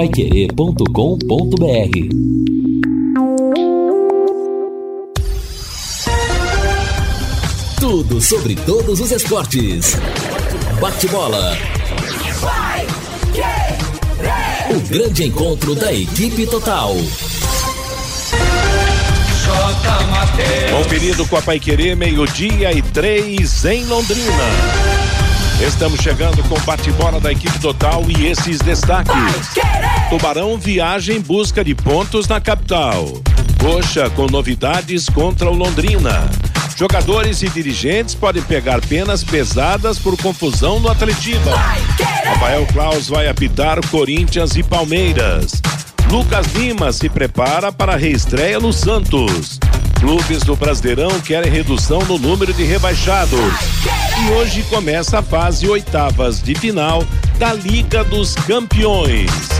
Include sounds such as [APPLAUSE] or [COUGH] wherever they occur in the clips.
paiquerê.com.br Tudo sobre todos os esportes. Bate-bola. O grande encontro da equipe total. Conferido com a Paiquerê, meio-dia e três em Londrina. Estamos chegando com o bate-bola da equipe total e esses destaques. Tubarão viaja em busca de pontos na capital. Coxa com novidades contra o Londrina. Jogadores e dirigentes podem pegar penas pesadas por confusão no Atletiba. Rafael Klaus vai apitar Corinthians e Palmeiras. Lucas Lima se prepara para a reestreia no Santos. Clubes do Brasileirão querem redução no número de rebaixados. E hoje começa a fase oitavas de final da Liga dos Campeões.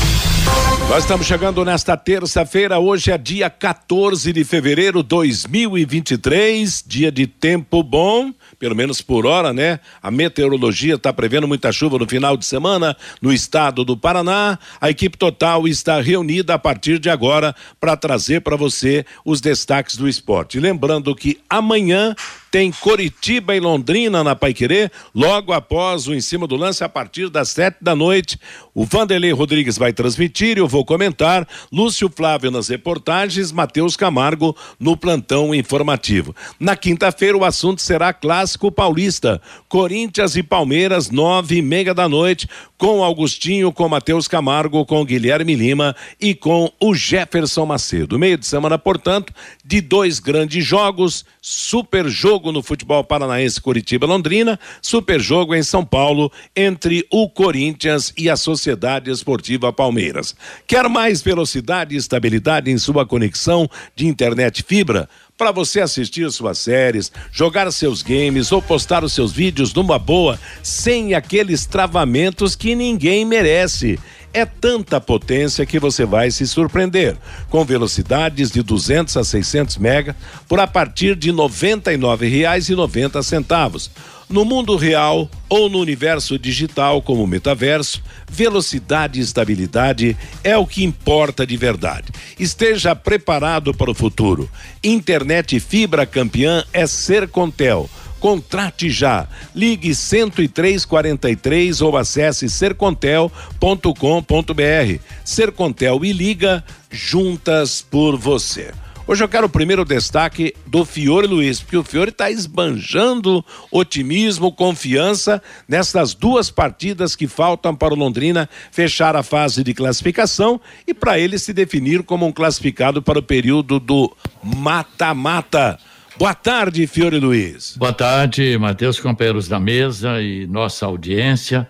Nós estamos chegando nesta terça-feira, hoje é dia 14 de fevereiro de 2023, dia de tempo bom pelo menos por hora, né? A meteorologia está prevendo muita chuva no final de semana no estado do Paraná. A equipe total está reunida a partir de agora para trazer para você os destaques do esporte. Lembrando que amanhã tem Coritiba e Londrina na Paiquerê, logo após o em cima do lance, a partir das sete da noite. O Vanderlei Rodrigues vai transmitir, eu vou comentar. Lúcio Flávio nas reportagens, Matheus Camargo no plantão informativo. Na quinta-feira, o assunto será clássico paulista. Corinthians e Palmeiras, nove e meia da noite, com Augustinho, com Matheus Camargo, com Guilherme Lima e com o Jefferson Macedo. Meio de semana, portanto, de dois grandes jogos, super jogo jogo no futebol paranaense Curitiba-Londrina, super jogo em São Paulo entre o Corinthians e a Sociedade Esportiva Palmeiras. Quer mais velocidade e estabilidade em sua conexão de internet fibra? para você assistir suas séries, jogar seus games ou postar os seus vídeos numa boa, sem aqueles travamentos que ninguém merece. É tanta potência que você vai se surpreender. Com velocidades de 200 a 600 mega por a partir de R$ 99,90. No mundo real ou no universo digital como metaverso, velocidade e estabilidade é o que importa de verdade. Esteja preparado para o futuro. Internet fibra campeã é Sercontel Contrate já. Ligue 10343 ou acesse sercontel.com.br. Sercontel e liga juntas por você. Hoje eu quero o primeiro destaque do Fiore Luiz, porque o Fiore está esbanjando otimismo, confiança nessas duas partidas que faltam para o Londrina fechar a fase de classificação e para ele se definir como um classificado para o período do mata-mata. Boa tarde, Fiore Luiz. Boa tarde, Matheus, companheiros da mesa e nossa audiência.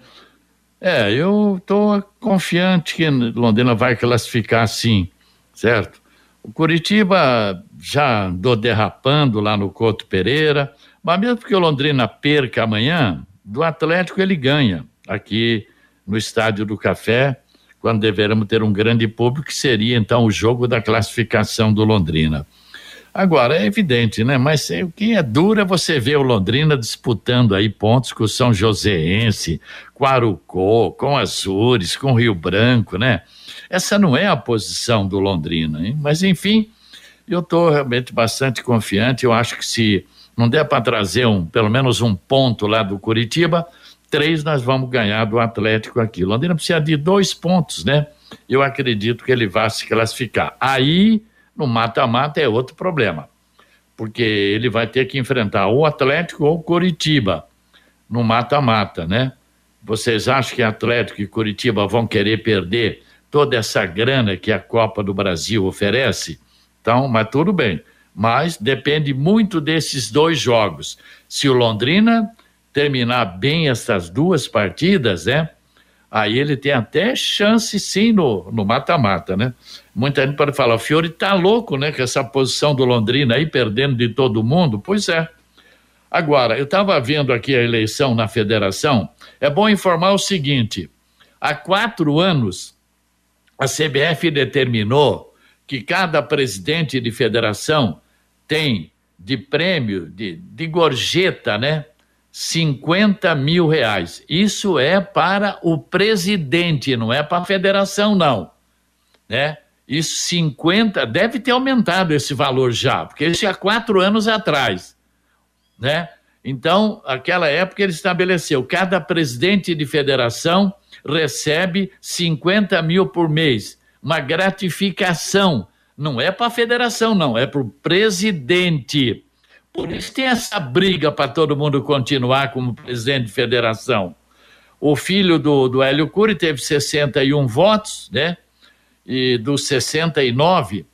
É, eu estou confiante que Londrina vai classificar sim, certo? O Curitiba já andou derrapando lá no Couto Pereira, mas mesmo que o Londrina perca amanhã, do Atlético ele ganha aqui no Estádio do Café, quando deveremos ter um grande público, que seria então o jogo da classificação do Londrina. Agora, é evidente, né? Mas o que é duro é você ver o Londrina disputando aí pontos com o São Joséense, com Arucó, com Azures, com Rio Branco, né? Essa não é a posição do Londrina, hein? Mas, enfim, eu estou realmente bastante confiante. Eu acho que se não der para trazer um, pelo menos um ponto lá do Curitiba, três nós vamos ganhar do Atlético aqui. Londrina precisa de dois pontos, né? Eu acredito que ele vai se classificar. Aí no mata-mata é outro problema, porque ele vai ter que enfrentar o Atlético ou Coritiba no mata-mata, né? Vocês acham que Atlético e Curitiba vão querer perder toda essa grana que a Copa do Brasil oferece? Então, mas tudo bem. Mas depende muito desses dois jogos. Se o Londrina terminar bem essas duas partidas, né? Aí ele tem até chance sim no mata-mata, né? Muita gente pode falar, o Fiore tá louco, né? Com essa posição do Londrina aí, perdendo de todo mundo. Pois é. Agora, eu estava vendo aqui a eleição na federação, é bom informar o seguinte: há quatro anos, a CBF determinou que cada presidente de federação tem de prêmio, de, de gorjeta, né? 50 mil reais. Isso é para o presidente, não é para a federação, não. Né? Isso 50, deve ter aumentado esse valor já, porque isso há quatro anos atrás né? Então, aquela época ele estabeleceu, cada presidente de federação recebe 50 mil por mês, uma gratificação. Não é para a federação, não, é para o presidente. Por isso tem essa briga para todo mundo continuar como presidente de federação. O filho do, do Hélio Cury teve 61 votos, né? E dos 69,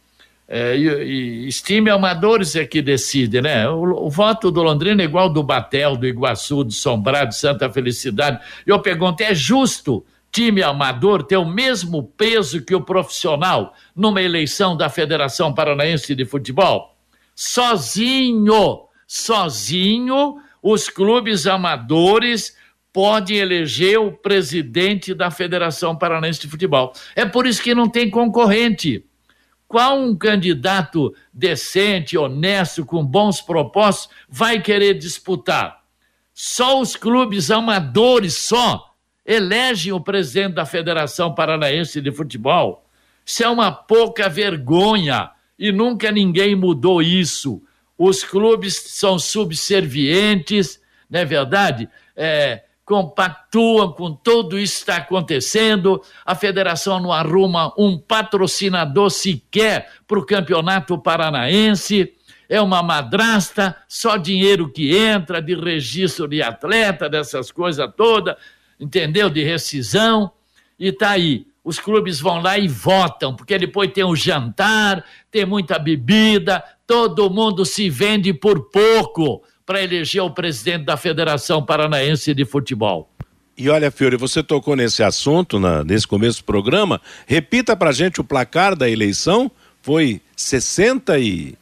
é, e, e, estime amadores é que decide, né? O, o, voto do Londrina é igual do Batel, do Iguaçu, do Sombrado, Santa Felicidade. Eu pergunto, é justo time amador ter o mesmo peso que o profissional numa eleição da Federação Paranaense de Futebol? Sozinho, sozinho, os clubes amadores podem eleger o presidente da Federação Paranaense de Futebol. É por isso que não tem concorrente. Qual um candidato decente, honesto, com bons propósitos vai querer disputar? Só os clubes amadores só elegem o presidente da Federação Paranaense de Futebol. Isso é uma pouca vergonha e nunca ninguém mudou isso. Os clubes são subservientes, não é verdade? É, compactuam com tudo isso que está acontecendo. A federação não arruma um patrocinador sequer para o campeonato paranaense. É uma madrasta, só dinheiro que entra de registro de atleta, dessas coisas todas, entendeu? De rescisão. E tá aí. Os clubes vão lá e votam, porque depois tem o jantar, tem muita bebida, todo mundo se vende por pouco para eleger o presidente da Federação Paranaense de Futebol. E olha, Fiore, você tocou nesse assunto na, nesse começo do programa. Repita para gente o placar da eleição. Foi 60 e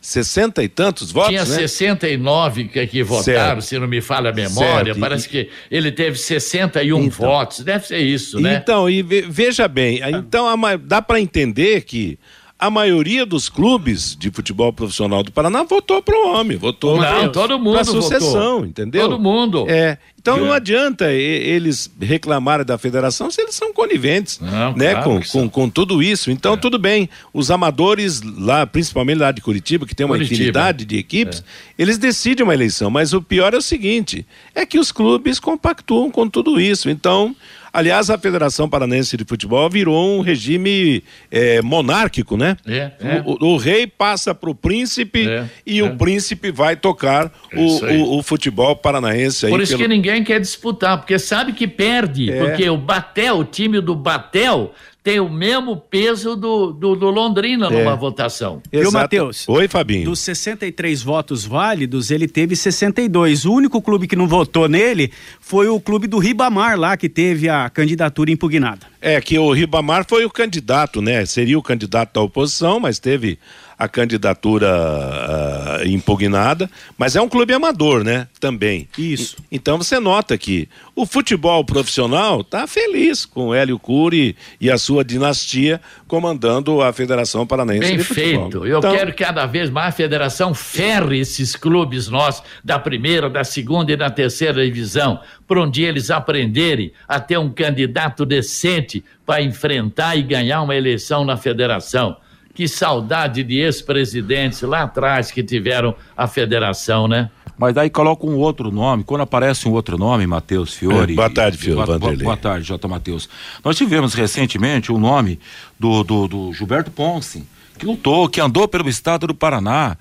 60 e tantos votos, Tinha né? 69 que, que votaram, certo. se não me falha a memória. Certo. Parece e... que ele teve 61 então, votos. Deve ser isso, né? Então, e veja bem, então dá para entender que a maioria dos clubes de futebol profissional do Paraná votou para o homem, votou para todo mundo a sucessão, votou. entendeu? Todo mundo. É. Então não adianta eles reclamarem da federação se eles são coniventes, não, né, claro com, com, com, tudo isso. Então é. tudo bem. Os amadores lá, principalmente lá de Curitiba, que tem uma Curitiba. infinidade de equipes, é. eles decidem uma eleição. Mas o pior é o seguinte: é que os clubes compactuam com tudo isso. Então Aliás, a Federação Paranense de Futebol virou um regime é, monárquico, né? É, é. O, o, rei passa para o príncipe é, e o é. príncipe vai tocar o, o, o, futebol paranaense. Por isso pelo... que ninguém quer disputar, porque sabe que perde, é. porque o Batel, o time do Batel, tem o mesmo peso do, do, do Londrina é. numa votação. Viu, Matheus? Oi, Fabinho. Dos 63 votos válidos, ele teve 62. O único clube que não votou nele foi o clube do Ribamar lá, que teve a candidatura impugnada. É, que o Ribamar foi o candidato, né? Seria o candidato da oposição, mas teve a candidatura uh, impugnada, mas é um clube amador, né? Também. Isso. E, então você nota que o futebol profissional está feliz com o Hélio Cury e a sua dinastia comandando a Federação Paranaense Bem de feito. Futebol. Eu então... quero que cada vez mais a federação ferre esses clubes nossos da primeira, da segunda e da terceira divisão, para um dia eles aprenderem a ter um candidato decente para enfrentar e ganhar uma eleição na federação. Que saudade de ex-presidentes lá atrás que tiveram a federação, né? Mas daí coloca um outro nome. Quando aparece um outro nome, Matheus Fiore. É, boa tarde, Fiore. Boa, boa, boa, tarde, J. Matheus. Nós tivemos recentemente o nome do, do, do Gilberto Ponce, que lutou, que andou pelo estado do Paraná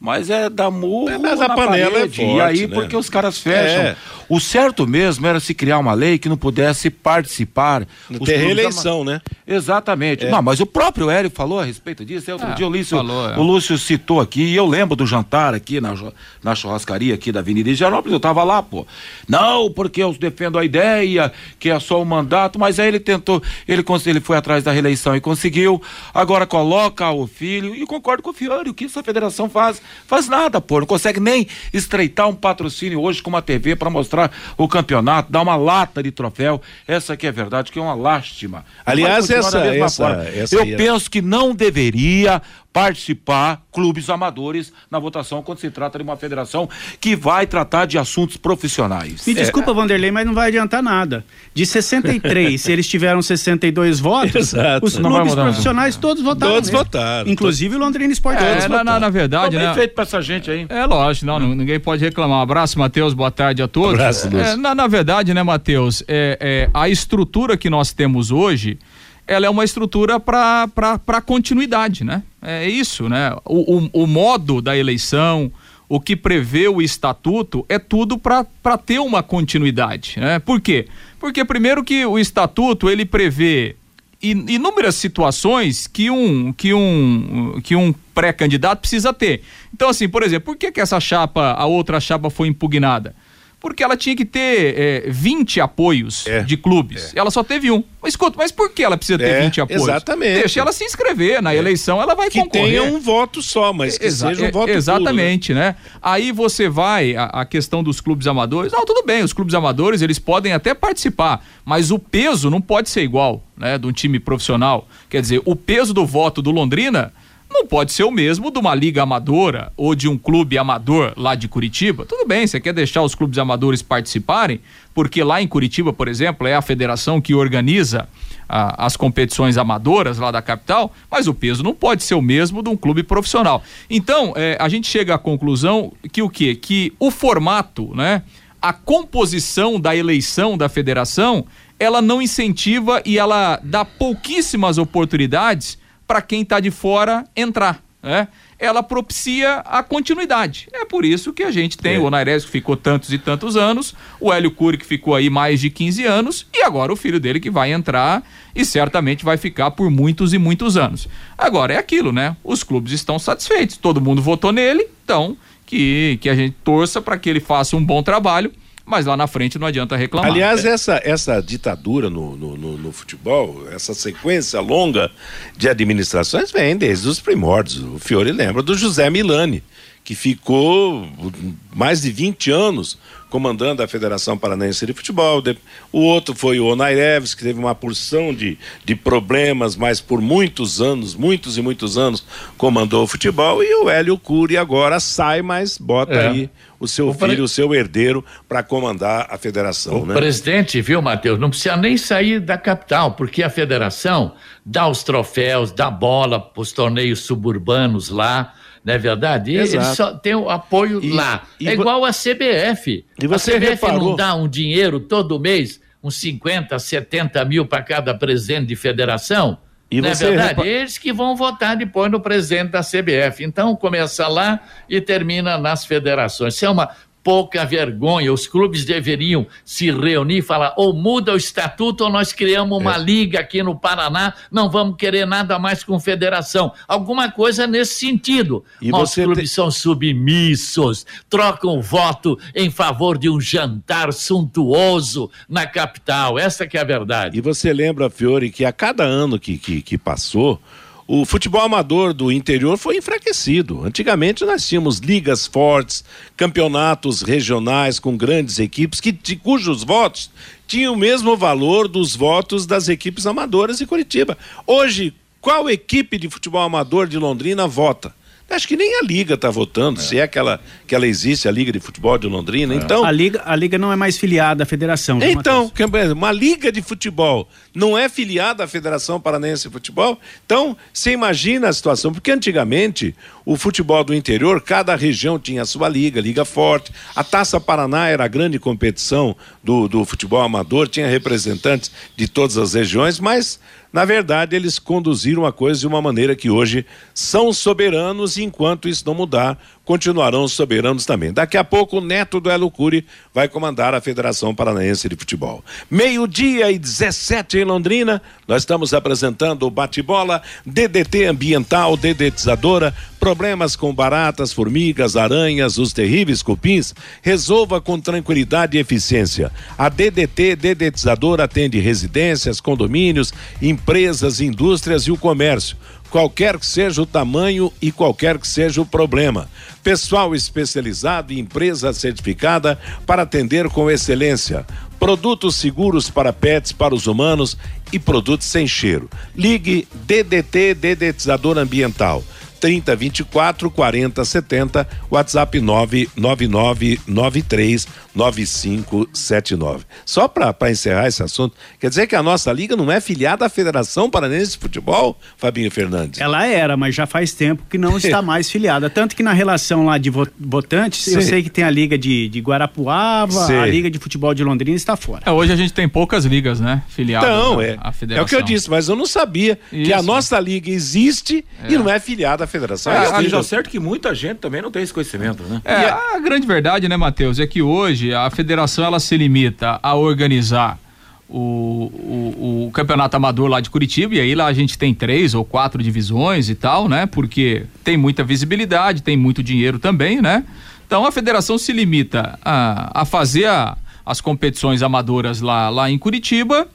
mas é da murro é, mas a panela é parede, é forte, E aí, né? porque os caras fecham. É. O certo mesmo era se criar uma lei que não pudesse participar. Ter reeleição, ama... né? Exatamente. É. Não, mas o próprio Hélio falou a respeito disso. Outro ah, dia o Lúcio, falou, é. o Lúcio citou aqui, e eu lembro do jantar aqui na, na churrascaria aqui da Avenida Higienópolis, eu tava lá, pô. Não, porque eu defendo a ideia, que é só o mandato, mas aí ele tentou, ele, ele foi atrás da reeleição e conseguiu. Agora coloca o filho, e concordo com o Fiore, o que essa federação faz Faz nada, pô. Não consegue nem estreitar um patrocínio hoje com uma TV para mostrar o campeonato, dar uma lata de troféu. Essa aqui é verdade, que é uma lástima. Aliás, essa, essa, essa, Eu penso que não deveria participar clubes amadores na votação quando se trata de uma federação que vai tratar de assuntos profissionais. Me é. desculpa, Vanderlei, mas não vai adiantar nada. De 63, [LAUGHS] se eles tiveram 62 votos, Exato. os clubes profissionais todos votaram. Todos mesmo. votaram. Inclusive o Londrina Esporte. É, na, na, na, verdade, né? feito pra essa gente aí. É lógico, não, não, ninguém pode reclamar. Um abraço, Matheus, boa tarde a todos. Um abraço, é, na, na verdade, né, Matheus, é, é, a estrutura que nós temos hoje, ela é uma estrutura para continuidade, né? É isso, né? O, o, o, modo da eleição, o que prevê o estatuto, é tudo para ter uma continuidade, né? Por quê? Porque primeiro que o estatuto, ele prevê inúmeras situações que um que um que um pré-candidato precisa ter. Então assim, por exemplo, por que que essa chapa, a outra chapa foi impugnada? Porque ela tinha que ter é, 20 apoios é, de clubes. É. Ela só teve um. Mas escuta, mas por que ela precisa ter é, 20 apoios? Exatamente. Deixa ela se inscrever na é. eleição, ela vai que concorrer. Que tenha um voto só, mas que Exa seja um voto Exatamente, né? Aí você vai, a, a, questão dos clubes amadores, não, tudo bem, os clubes amadores, eles podem até participar, mas o peso não pode ser igual, né, de um time profissional. Quer dizer, o peso do voto do Londrina não pode ser o mesmo de uma liga amadora ou de um clube amador lá de Curitiba. Tudo bem, você quer deixar os clubes amadores participarem, porque lá em Curitiba, por exemplo, é a federação que organiza ah, as competições amadoras lá da capital, mas o peso não pode ser o mesmo de um clube profissional. Então, eh, a gente chega à conclusão que o quê? Que o formato, né? A composição da eleição da federação, ela não incentiva e ela dá pouquíssimas oportunidades para quem está de fora entrar. Né? Ela propicia a continuidade. É por isso que a gente tem é. o Onaires que ficou tantos e tantos anos, o Hélio Cury que ficou aí mais de 15 anos e agora o filho dele que vai entrar e certamente vai ficar por muitos e muitos anos. Agora é aquilo, né? Os clubes estão satisfeitos, todo mundo votou nele, então que, que a gente torça para que ele faça um bom trabalho mas lá na frente não adianta reclamar. Aliás, essa, essa ditadura no, no, no, no futebol, essa sequência longa de administrações vem desde os primórdios. O Fiore lembra do José Milani, que ficou mais de 20 anos comandando a Federação Paranaense de Futebol. O outro foi o Onaireves, que teve uma porção de, de problemas, mas por muitos anos, muitos e muitos anos, comandou o futebol. E o Hélio Cury agora sai, mas bota é. aí o seu o filho, pre... o seu herdeiro, para comandar a federação. O né? presidente, viu, Matheus, não precisa nem sair da capital, porque a federação dá os troféus, dá bola para os torneios suburbanos lá. Não é verdade? Exato. Ele só tem o apoio e, lá. E é igual a CBF. E você a CBF reparou... não dá um dinheiro todo mês, uns 50, 70 mil para cada presidente de federação? E não é verdade? Repa... Eles que vão votar depois no presidente da CBF. Então começa lá e termina nas federações. Isso é uma pouca vergonha. Os clubes deveriam se reunir e falar: ou muda o estatuto ou nós criamos uma é. liga aqui no Paraná, não vamos querer nada mais com federação. Alguma coisa nesse sentido. E Os clubes te... são submissos, trocam voto em favor de um jantar suntuoso na capital. Essa que é a verdade. E você lembra, Fiore, que a cada ano que, que, que passou, o futebol amador do interior foi enfraquecido. Antigamente nós tínhamos ligas fortes, campeonatos regionais com grandes equipes que, de, cujos votos tinham o mesmo valor dos votos das equipes amadoras de Curitiba. Hoje, qual equipe de futebol amador de Londrina vota? Acho que nem a Liga está votando, é. se é que ela, que ela existe, a Liga de Futebol de Londrina. É. Então, a Liga, a Liga não é mais filiada à federação. Então, uma Liga de Futebol não é filiada à Federação Paranaense de Futebol? Então, você imagina a situação, porque antigamente o futebol do interior, cada região tinha a sua liga, liga forte. A Taça Paraná era a grande competição do, do futebol amador, tinha representantes de todas as regiões, mas na verdade, eles conduziram a coisa de uma maneira que hoje são soberanos e enquanto isso não mudar, continuarão soberanos também. Daqui a pouco, o neto do Elo Cury vai comandar a Federação Paranaense de Futebol. Meio-dia e 17 em Londrina, nós estamos apresentando o bate-bola DDT Ambiental, dedetizadora, problemas com baratas, formigas, aranhas, os terríveis cupins, resolva com tranquilidade e eficiência. A DDT Dedetizadora atende residências, condomínios, empresas, indústrias e o comércio qualquer que seja o tamanho e qualquer que seja o problema. Pessoal especializado e empresa certificada para atender com excelência. Produtos seguros para pets, para os humanos e produtos sem cheiro. Ligue DDT Dedetizador Ambiental 30 24 40 70, WhatsApp 99993 9579. Só para encerrar esse assunto, quer dizer que a nossa liga não é filiada à Federação Paranense de Futebol, Fabinho Fernandes? Ela era, mas já faz tempo que não está [LAUGHS] mais filiada. Tanto que na relação lá de votantes, Sim. eu sei que tem a liga de, de Guarapuava, Sim. a liga de futebol de Londrina está fora. É, hoje a gente tem poucas ligas, né? Filiadas então, é, à federação. É o que eu disse, mas eu não sabia Isso. que a nossa liga existe é. e não é filiada à federação. É, é, é certo que muita gente também não tem esse conhecimento, né? É, a, a grande verdade, né, Matheus, é que hoje a federação ela se limita a organizar o, o, o, campeonato amador lá de Curitiba, e aí lá a gente tem três ou quatro divisões e tal, né? Porque tem muita visibilidade, tem muito dinheiro também, né? Então a federação se limita a, a fazer a, as competições amadoras lá, lá em Curitiba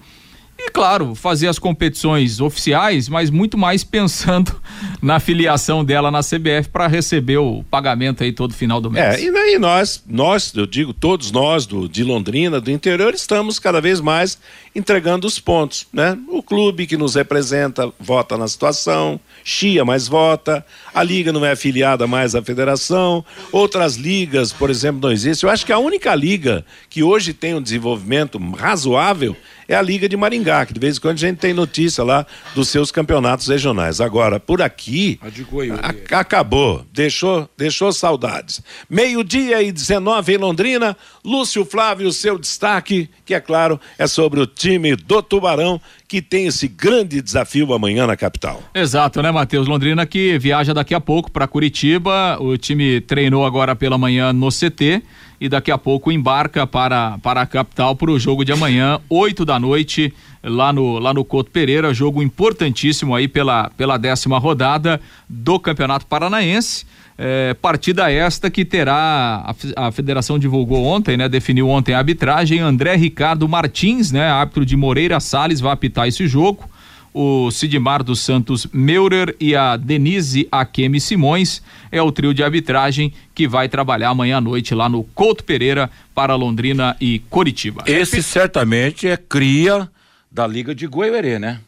e, claro, fazer as competições oficiais, mas muito mais pensando [LAUGHS] na filiação dela na CBF para receber o pagamento aí todo final do mês. É, e daí nós, nós, eu digo, todos nós do, de Londrina, do interior, estamos cada vez mais entregando os pontos, né? O clube que nos representa vota na situação, chia mais vota, a liga não é afiliada mais à federação, outras ligas, por exemplo, não existem. Eu acho que a única liga que hoje tem um desenvolvimento razoável é a Liga de Maringá, que de vez em quando a gente tem notícia lá dos seus campeonatos regionais. Agora, por aqui, a, acabou, deixou, deixou saudades. Meio-dia e 19 em Londrina, Lúcio Flávio, seu destaque, que é claro, é sobre o time do Tubarão, que tem esse grande desafio amanhã na capital. Exato, né, Matheus? Londrina que viaja daqui a pouco para Curitiba. O time treinou agora pela manhã no CT e daqui a pouco embarca para, para a capital para o jogo de amanhã, 8 da noite, lá no, lá no Couto Pereira. Jogo importantíssimo aí pela, pela décima rodada do Campeonato Paranaense. É, partida esta que terá a, a, federação divulgou ontem, né? Definiu ontem a arbitragem. André Ricardo Martins, né? Árbitro de Moreira Salles vai apitar esse jogo o Sidmar dos Santos Meurer e a Denise Akemi Simões. É o trio de arbitragem que vai trabalhar amanhã à noite lá no Couto Pereira para Londrina e Coritiba. Esse certamente é cria da Liga de Goiuerê, né?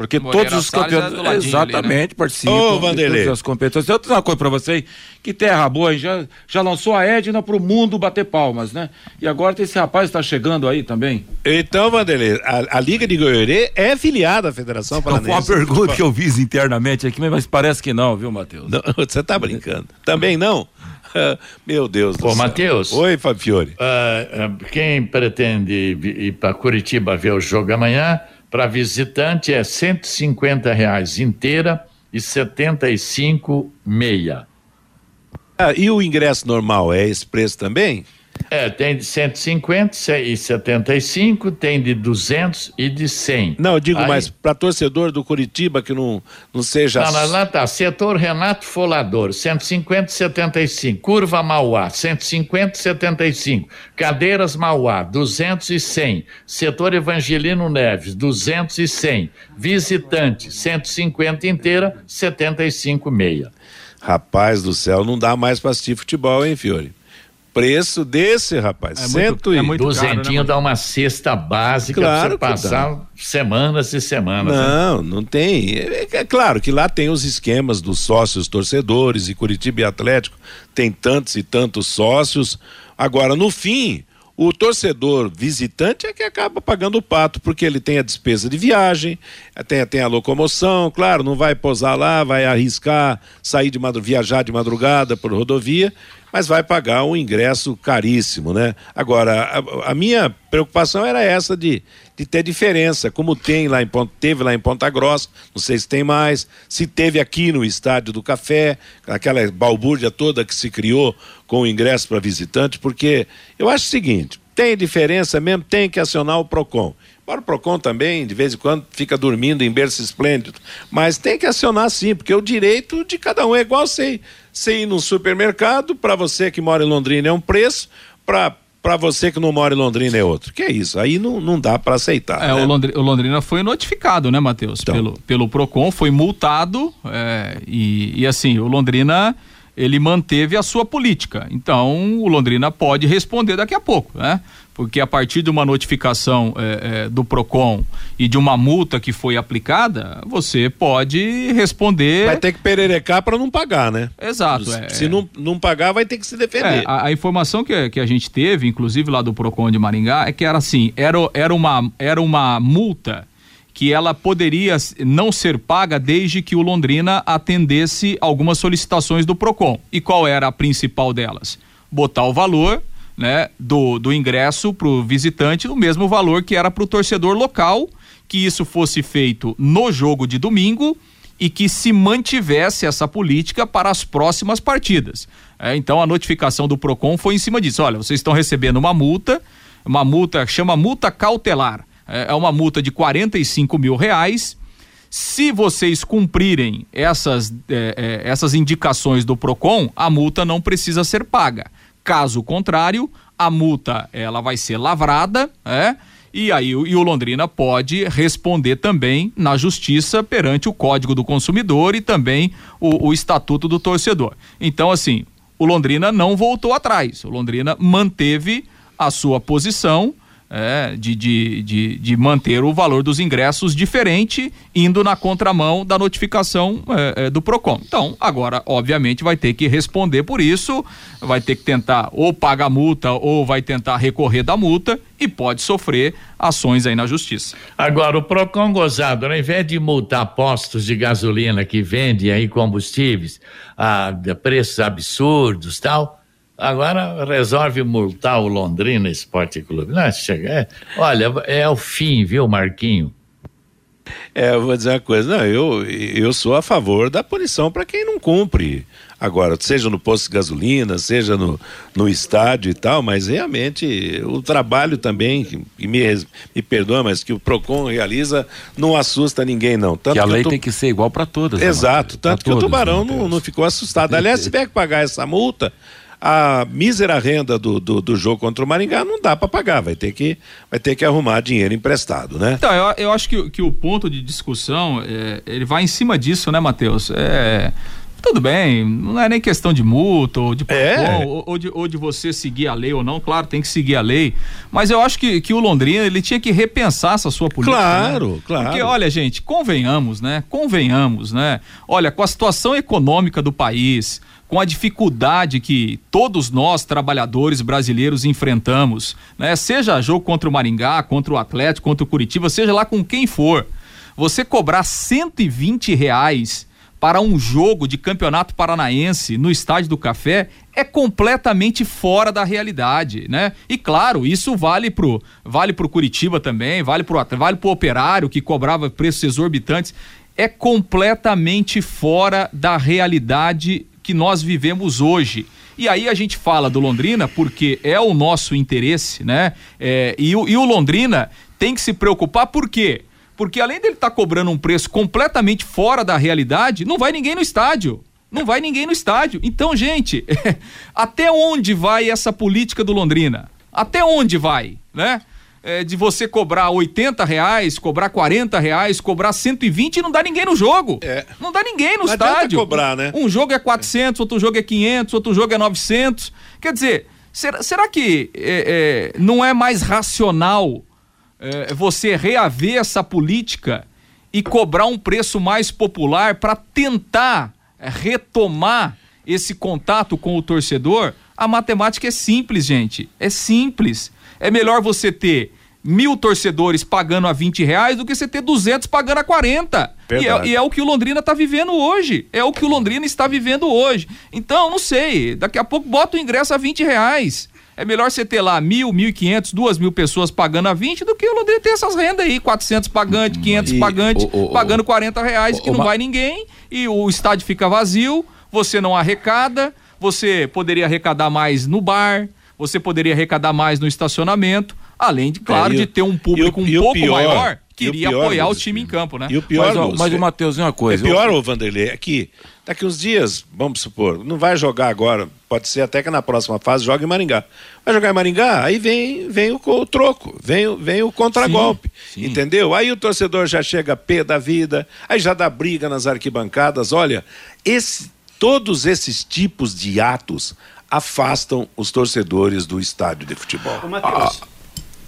Porque Moreira todos os campeonatos. É exatamente, ali, né? participam Ô, Vanderlei. de todas as competições. Eu tenho uma coisa pra você que terra boa, já, já lançou a Edna pro mundo bater palmas, né? E agora tem esse rapaz que tá chegando aí também. Então, Vanderlei, a, a Liga de Goiorê é filiada à Federação Paranense. Foi uma pergunta que eu fiz internamente aqui, mas parece que não, viu, Matheus? [LAUGHS] Você tá brincando. Também não? [LAUGHS] Meu Deus do Ô, Matheus. Oi, Fábio Fiore. Uh, uh, quem pretende ir para Curitiba ver o jogo amanhã para visitante é 150 reais inteira e 75 meia. Ah, e o ingresso normal é esse preço também? É, tem de 150 e 75, tem de 200 e de 100. Não, eu digo, Aí, mas para torcedor do Curitiba que não, não seja. Não, lá tá. Setor Renato Folador, 150 e 75. Curva Mauá, 150 e 75. Cadeiras Mauá, 200 e 100. Setor Evangelino Neves, 200 e 100. Visitante, 150 inteira, 75 meia. Rapaz do céu, não dá mais para assistir futebol, hein, Fiore? Preço desse, rapaz. É Cento muito, é muito Duzentinho caro, né, dá uma cesta básica claro pra você passar semanas e semanas. Não, né? não tem. É, é, claro que lá tem os esquemas dos sócios torcedores e Curitiba e Atlético tem tantos e tantos sócios. Agora, no fim, o torcedor visitante é que acaba pagando o pato, porque ele tem a despesa de viagem, tem, tem a locomoção, claro, não vai posar lá, vai arriscar sair de madrugada, viajar de madrugada por rodovia, mas vai pagar um ingresso caríssimo, né? Agora, a, a minha preocupação era essa de, de ter diferença, como tem lá em Ponta, teve lá em Ponta Grossa, não sei se tem mais, se teve aqui no Estádio do Café, aquela balbúrdia toda que se criou com o ingresso para visitante, porque eu acho o seguinte, tem diferença mesmo, tem que acionar o PROCON. Para o PROCON também, de vez em quando, fica dormindo em berço esplêndido. Mas tem que acionar sim, porque o direito de cada um é igual sei. Você ir num supermercado, para você que mora em Londrina é um preço, para para você que não mora em Londrina é outro. Que é isso? Aí não, não dá para aceitar. É, né? o, Londrina, o, Londrina, foi notificado, né, Matheus? Então. Pelo, pelo PROCON, foi multado é, e, e assim, o Londrina ele manteve a sua política. Então, o Londrina pode responder daqui a pouco, né? porque a partir de uma notificação é, é, do PROCON e de uma multa que foi aplicada, você pode responder. Vai ter que pererecar para não pagar, né? Exato. Se, é, se não, não pagar, vai ter que se defender. É, a, a, informação que, que a gente teve, inclusive lá do PROCON de Maringá, é que era assim: era, era, uma, era uma multa que ela poderia não ser paga desde que o Londrina atendesse algumas solicitações do PROCON. E qual era a principal delas? Botar o valor né, do, do ingresso para o visitante o mesmo valor que era para o torcedor local, que isso fosse feito no jogo de domingo e que se mantivesse essa política para as próximas partidas. É, então a notificação do Procon foi em cima disso. Olha, vocês estão recebendo uma multa, uma multa chama multa cautelar. É, é uma multa de 45 mil reais. Se vocês cumprirem essas, é, é, essas indicações do Procon, a multa não precisa ser paga. Caso contrário, a multa ela vai ser lavrada, é? E aí e o Londrina pode responder também na justiça perante o Código do Consumidor e também o, o Estatuto do Torcedor. Então, assim, o Londrina não voltou atrás. O Londrina manteve a sua posição é, de, de, de, de, manter o valor dos ingressos diferente, indo na contramão da notificação é, é, do PROCON. Então, agora, obviamente, vai ter que responder por isso, vai ter que tentar ou pagar multa ou vai tentar recorrer da multa e pode sofrer ações aí na justiça. Agora, o PROCON gozado, ao invés de multar postos de gasolina que vendem aí combustíveis a preços absurdos tal Agora resolve multar o Londrina Esporte Clube. Não, chega, é, olha, é o fim, viu, Marquinho? É, eu vou dizer uma coisa, não, eu, eu sou a favor da punição para quem não cumpre. Agora, seja no posto de gasolina, seja no, no estádio e tal, mas realmente o trabalho também, e me, me perdoa, mas que o PROCON realiza não assusta ninguém, não. Tanto que a que lei tô... tem que ser igual para todas. Né, Exato, né, tanto que todos, o Tubarão não, não ficou assustado. Aliás, se tiver que pagar essa multa, a mísera renda do, do, do, jogo contra o Maringá não dá para pagar, vai ter, que, vai ter que arrumar dinheiro emprestado, né? Então, eu, eu acho que, que o ponto de discussão, é, ele vai em cima disso, né, Matheus? É, tudo bem, não é nem questão de multa ou de, é. ou, ou, de, ou de você seguir a lei ou não, claro, tem que seguir a lei, mas eu acho que, que o Londrina, ele tinha que repensar essa sua política. Claro, né? claro. Porque, olha, gente, convenhamos, né? Convenhamos, né? Olha, com a situação econômica do país, com a dificuldade que todos nós, trabalhadores brasileiros, enfrentamos, né? Seja jogo contra o Maringá, contra o Atlético, contra o Curitiba, seja lá com quem for, você cobrar 120 reais para um jogo de campeonato paranaense no Estádio do Café é completamente fora da realidade, né? E claro, isso vale pro vale pro Curitiba também, vale pro vale pro Operário que cobrava preços exorbitantes, é completamente fora da realidade que nós vivemos hoje. E aí a gente fala do Londrina porque é o nosso interesse, né? É, e, o, e o Londrina tem que se preocupar por quê? Porque além dele estar tá cobrando um preço completamente fora da realidade, não vai ninguém no estádio. Não vai ninguém no estádio. Então, gente, [LAUGHS] até onde vai essa política do Londrina? Até onde vai, né? é, de você cobrar 80 reais, cobrar 40 reais, cobrar 120 e não dá ninguém no jogo. É. Não dá ninguém no não estádio. cobrar, né? Um jogo é 400, outro jogo é 500, outro jogo é 900. Quer dizer, será, será que é, é, não é mais racional é, você reaver essa política e cobrar um preço mais popular para tentar retomar esse contato com o torcedor? A matemática é simples, gente. É simples. É melhor você ter mil torcedores pagando a 20 reais do que você ter 200 pagando a 40. E é, e é, o que o Londrina está vivendo hoje. É o que o Londrina está vivendo hoje. Então, não sei, daqui a pouco bota o ingresso a 20 reais. É melhor você ter lá mil, mil e quinhentos, duas mil pessoas pagando a 20 do que o Londrina ter essas rendas aí, 400 pagantes, 500 pagantes, pagando 40 reais, que não vai ninguém, e o estádio fica vazio, você não arrecada, você poderia arrecadar mais no bar, você poderia arrecadar mais no estacionamento. Além, de, claro, é, de ter um público o, um pouco pior, maior, queria pior, apoiar o time em campo, né? E o pior, mas, mas o Matheus, uma coisa. É pior, ô Vanderlei, é que daqui uns dias, vamos supor, não vai jogar agora, pode ser até que na próxima fase jogue em Maringá. Vai jogar em Maringá, aí vem, vem o, o troco, vem, vem o contragolpe, entendeu? Aí o torcedor já chega pé da vida, aí já dá briga nas arquibancadas. Olha, esse, todos esses tipos de atos afastam os torcedores do estádio de futebol. Ô, Matheus. Ah,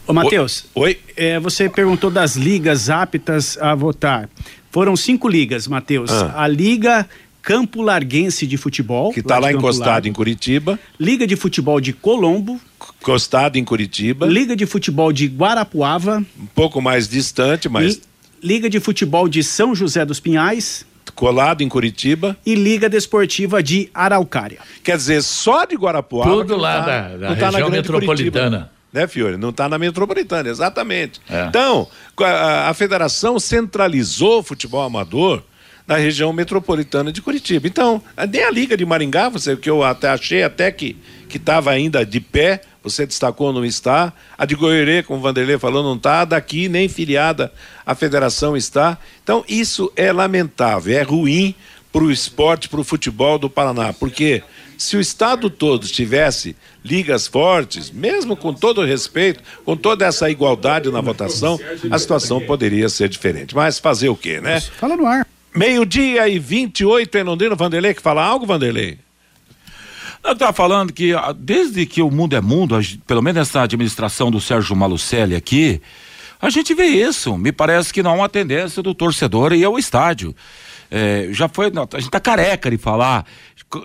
Ô, Matheus. Oi. É, você perguntou das ligas aptas a votar. Foram cinco ligas, Matheus. Ah. A Liga Campo Larguense de Futebol. Que está lá, lá encostado Largo. em Curitiba. Liga de Futebol de Colombo. Encostado em Curitiba. Liga de Futebol de Guarapuava. Um pouco mais distante, mas. Liga de Futebol de São José dos Pinhais. Colado em Curitiba. E Liga Desportiva de Araucária. Quer dizer, só de Guarapuava. Tudo lá tá, da, da tá região metropolitana. Curitiba né, Fiore? Não está na metropolitana, exatamente. É. Então, a, a, federação centralizou o futebol amador na região metropolitana de Curitiba. Então, nem a Liga de Maringá, você, que eu até achei até que estava ainda de pé, você destacou, não está. A de Goiorê, como o Vanderlei falou, não está. Daqui, nem filiada a federação está. Então, isso é lamentável, é ruim para o esporte, para o futebol do Paraná, porque se o estado todo tivesse ligas fortes, mesmo com todo o respeito, com toda essa igualdade na votação, a situação poderia ser diferente. Mas fazer o quê, né? Fala no ar. Meio-dia e 28 em Londrina, Vanderlei, que fala algo, Vanderlei? Eu estava falando que ah, desde que o mundo é mundo, pelo menos nessa administração do Sérgio Malucelli aqui, a gente vê isso. Me parece que não há uma tendência do torcedor ir ao estádio. É, já foi, a gente está careca de falar,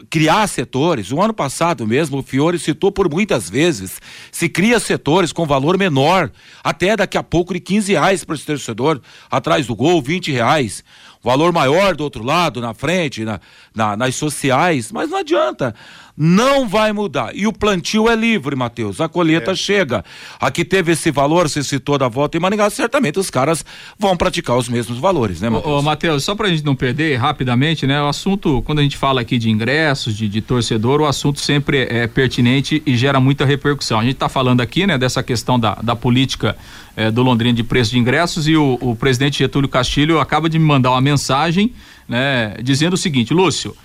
criar setores. O ano passado mesmo, o Fiore citou por muitas vezes, se cria setores com valor menor, até daqui a pouco de 15 reais para esse torcedor, atrás do gol, 20 reais valor maior do outro lado, na frente, na, na, nas sociais, mas não adianta. Não vai mudar. E o plantio é livre, Matheus. A colheita é. chega. Aqui teve esse valor, você citou da volta em Maringá, certamente os caras vão praticar os mesmos valores, né, Matheus? Ô, ô Matheus, só pra gente não perder rapidamente, né? O assunto, quando a gente fala aqui de ingressos, de, de torcedor, o assunto sempre é pertinente e gera muita repercussão. A gente tá falando aqui, né, dessa questão da, da política é, do Londrina de preço de ingressos e o, o presidente Getúlio Castilho acaba de me mandar uma mensagem, né, dizendo o seguinte, Lúcio,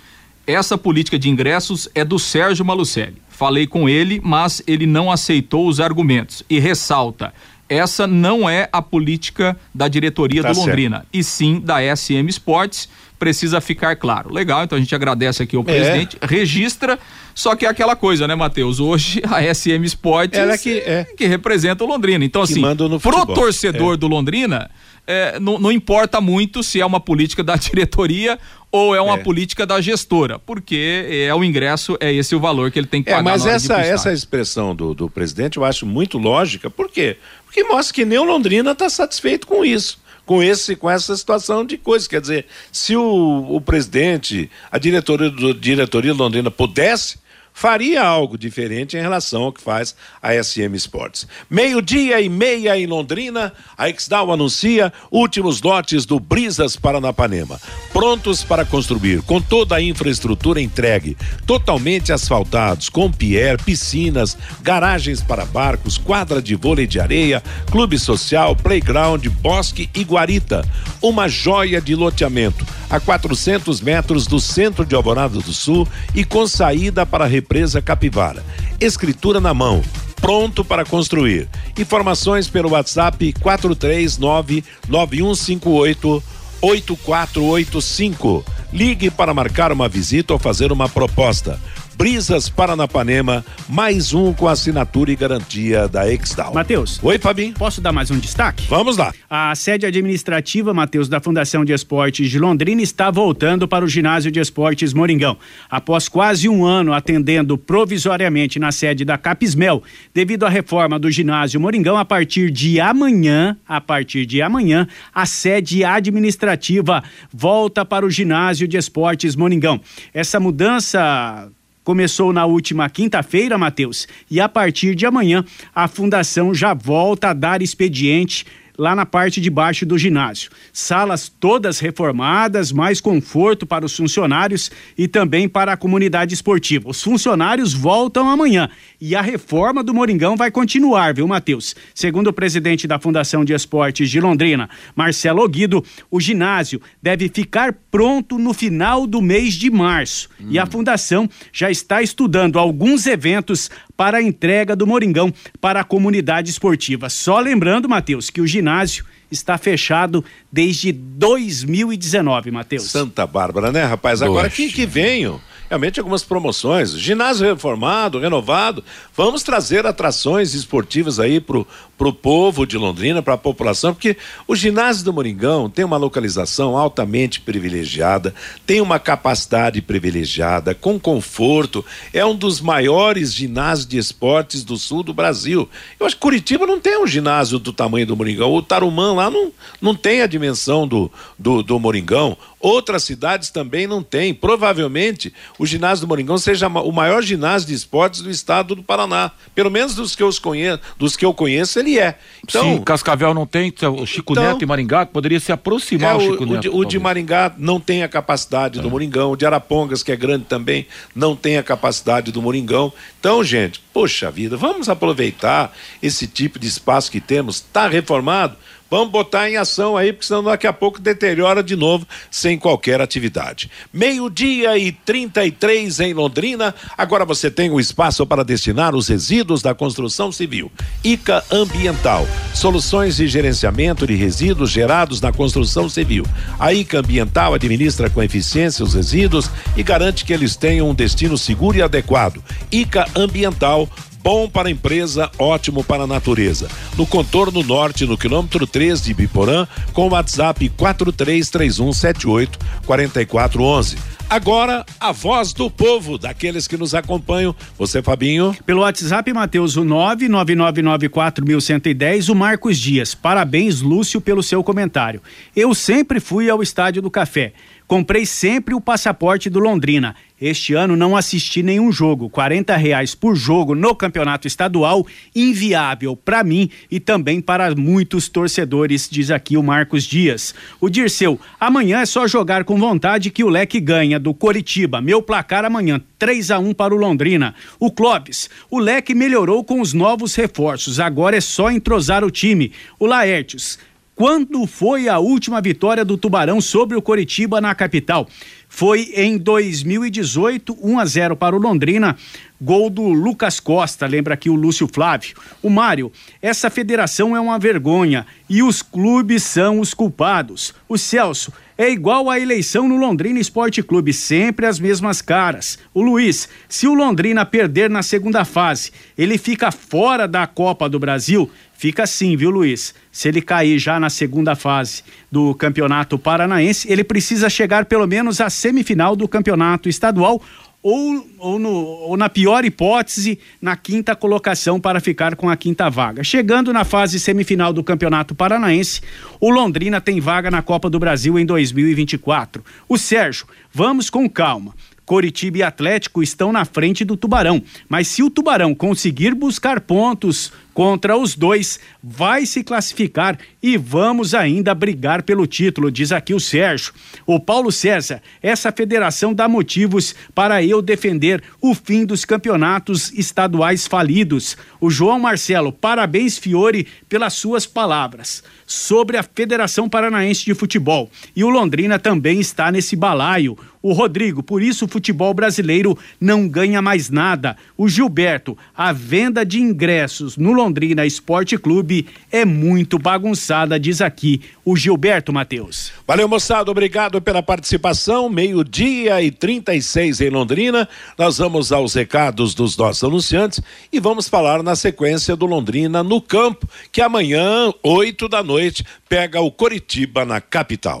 essa política de ingressos é do Sérgio Malucelli. Falei com ele, mas ele não aceitou os argumentos e ressalta: essa não é a política da diretoria tá do Londrina, certo. e sim da SM Sports. Precisa ficar claro. Legal, então a gente agradece aqui ao é. presidente, registra, só que é aquela coisa, né, Matheus? Hoje a SM Sports Ela que, é. que representa o Londrina. Então, assim, pro torcedor é. do Londrina, é, não, não, importa muito se é uma política da [LAUGHS] diretoria ou é uma é. política da gestora, porque é o ingresso, é esse o valor que ele tem que é, pagar. É, mas essa, essa expressão do, do presidente eu acho muito lógica, por quê? Porque mostra que nem o Londrina está satisfeito com isso com esse com essa situação de coisas. Quer dizer, se o, o presidente, a diretoria do diretoria Londrina pudesse, faria algo diferente em relação ao que faz a SM Sports. Meio-dia e meia em Londrina, a Exdal anuncia últimos lotes do Brisas Paranapanema, prontos para construir, com toda a infraestrutura entregue, totalmente asfaltados, com pier, piscinas, garagens para barcos, quadra de vôlei de areia, clube social, playground, bosque e guarita. Uma joia de loteamento a 400 metros do centro de Alvorada do Sul e com saída para a represa Capivara. Escritura na mão, pronto para construir. Informações pelo WhatsApp 439 9158 8485. Ligue para marcar uma visita ou fazer uma proposta. Brisas Paranapanema, mais um com assinatura e garantia da Exdal. Matheus. Oi, Fabinho. Posso dar mais um destaque? Vamos lá. A sede administrativa, Matheus, da Fundação de Esportes de Londrina está voltando para o Ginásio de Esportes Moringão. Após quase um ano atendendo provisoriamente na sede da Capismel, devido à reforma do ginásio Moringão, a partir de amanhã, a partir de amanhã, a sede administrativa volta para o Ginásio de Esportes Moringão. Essa mudança Começou na última quinta-feira, Matheus, e a partir de amanhã a fundação já volta a dar expediente lá na parte de baixo do ginásio. Salas todas reformadas, mais conforto para os funcionários e também para a comunidade esportiva. Os funcionários voltam amanhã e a reforma do Moringão vai continuar, viu, Matheus? Segundo o presidente da Fundação de Esportes de Londrina, Marcelo Guido, o ginásio deve ficar pronto no final do mês de março. Hum. E a fundação já está estudando alguns eventos para a entrega do Moringão para a comunidade esportiva. Só lembrando, Matheus, que o ginásio está fechado desde 2019, Matheus. Santa Bárbara, né, rapaz? Agora quem que venho? Realmente algumas promoções. Ginásio reformado, renovado. Vamos trazer atrações esportivas aí pro, pro povo de Londrina, para a população, porque o ginásio do Moringão tem uma localização altamente privilegiada, tem uma capacidade privilegiada, com conforto, é um dos maiores ginásios de esportes do sul do Brasil. Eu acho que Curitiba não tem um ginásio do tamanho do Moringão. O Tarumã lá não, não tem a dimensão do, do, do Moringão. Outras cidades também não têm. Provavelmente o ginásio do Moringão seja o maior ginásio de esportes do estado do Paraná. Pelo menos dos que eu conheço, dos que eu conheço ele é. Então, Se Cascavel não tem, então, o Chico então, Neto e Maringá poderia se aproximar é, o Chico o, Neto. O, de, o de Maringá não tem a capacidade é. do Moringão. O de Arapongas, que é grande também, não tem a capacidade do Moringão. Então, gente, poxa vida, vamos aproveitar esse tipo de espaço que temos. Está reformado? Vamos botar em ação aí, porque senão daqui a pouco deteriora de novo sem qualquer atividade. Meio-dia e 33 em Londrina. Agora você tem o um espaço para destinar os resíduos da construção civil. ICA Ambiental. Soluções de gerenciamento de resíduos gerados na construção civil. A ICA Ambiental administra com eficiência os resíduos e garante que eles tenham um destino seguro e adequado. ICA Ambiental bom para a empresa, ótimo para a natureza. No contorno norte, no quilômetro 3 de Biporã, com o WhatsApp 433178 4411. Agora, a voz do povo, daqueles que nos acompanham. Você, Fabinho? Pelo WhatsApp, Matheus, o 99994110, o Marcos Dias. Parabéns, Lúcio, pelo seu comentário. Eu sempre fui ao Estádio do Café. Comprei sempre o passaporte do Londrina. Este ano não assisti nenhum jogo. R$ reais por jogo no campeonato estadual, inviável para mim e também para muitos torcedores, diz aqui o Marcos Dias. O Dirceu, amanhã é só jogar com vontade que o Leque ganha do Coritiba. Meu placar amanhã, 3 a 1 para o Londrina. O Clóvis, o Leque melhorou com os novos reforços. Agora é só entrosar o time. O Laertius, quando foi a última vitória do Tubarão sobre o Coritiba na capital? Foi em 2018, 1 a 0 para o Londrina. Gol do Lucas Costa, lembra aqui o Lúcio Flávio. O Mário, essa federação é uma vergonha e os clubes são os culpados. O Celso, é igual a eleição no Londrina Esporte Clube, sempre as mesmas caras. O Luiz, se o Londrina perder na segunda fase, ele fica fora da Copa do Brasil? Fica assim, viu, Luiz? Se ele cair já na segunda fase do Campeonato Paranaense, ele precisa chegar pelo menos à semifinal do Campeonato Estadual ou, ou, no, ou, na pior hipótese, na quinta colocação para ficar com a quinta vaga. Chegando na fase semifinal do Campeonato Paranaense, o Londrina tem vaga na Copa do Brasil em 2024. O Sérgio, vamos com calma. Coritiba e Atlético estão na frente do Tubarão. Mas se o Tubarão conseguir buscar pontos contra os dois, vai se classificar e vamos ainda brigar pelo título, diz aqui o Sérgio. O Paulo César, essa federação dá motivos para eu defender o fim dos campeonatos estaduais falidos. O João Marcelo, parabéns, Fiore, pelas suas palavras sobre a Federação Paranaense de Futebol. E o Londrina também está nesse balaio. O Rodrigo, por isso o futebol brasileiro não ganha mais nada. O Gilberto, a venda de ingressos no Londrina Esporte Clube é muito bagunçada, diz aqui o Gilberto Matheus. Valeu, moçada, obrigado pela participação. Meio-dia e 36 em Londrina. Nós vamos aos recados dos nossos anunciantes e vamos falar na sequência do Londrina no campo, que amanhã, 8 da noite, pega o Coritiba na capital.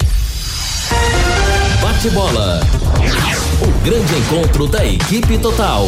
Bate bola. O grande encontro da equipe total.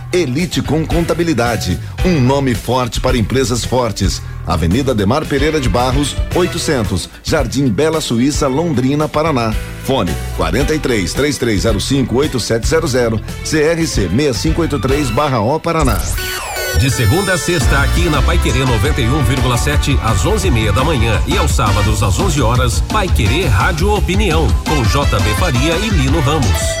Elite com Contabilidade, um nome forte para empresas fortes. Avenida Demar Pereira de Barros, 800, Jardim Bela Suíça, Londrina, Paraná. Fone 43 3305 8700, CRC 6583/O Paraná. De segunda a sexta, aqui na Pai Querer 91,7 às 11:30 da manhã e aos sábados às 11 horas, Pai Querer Rádio Opinião com JB Faria e Lino Ramos.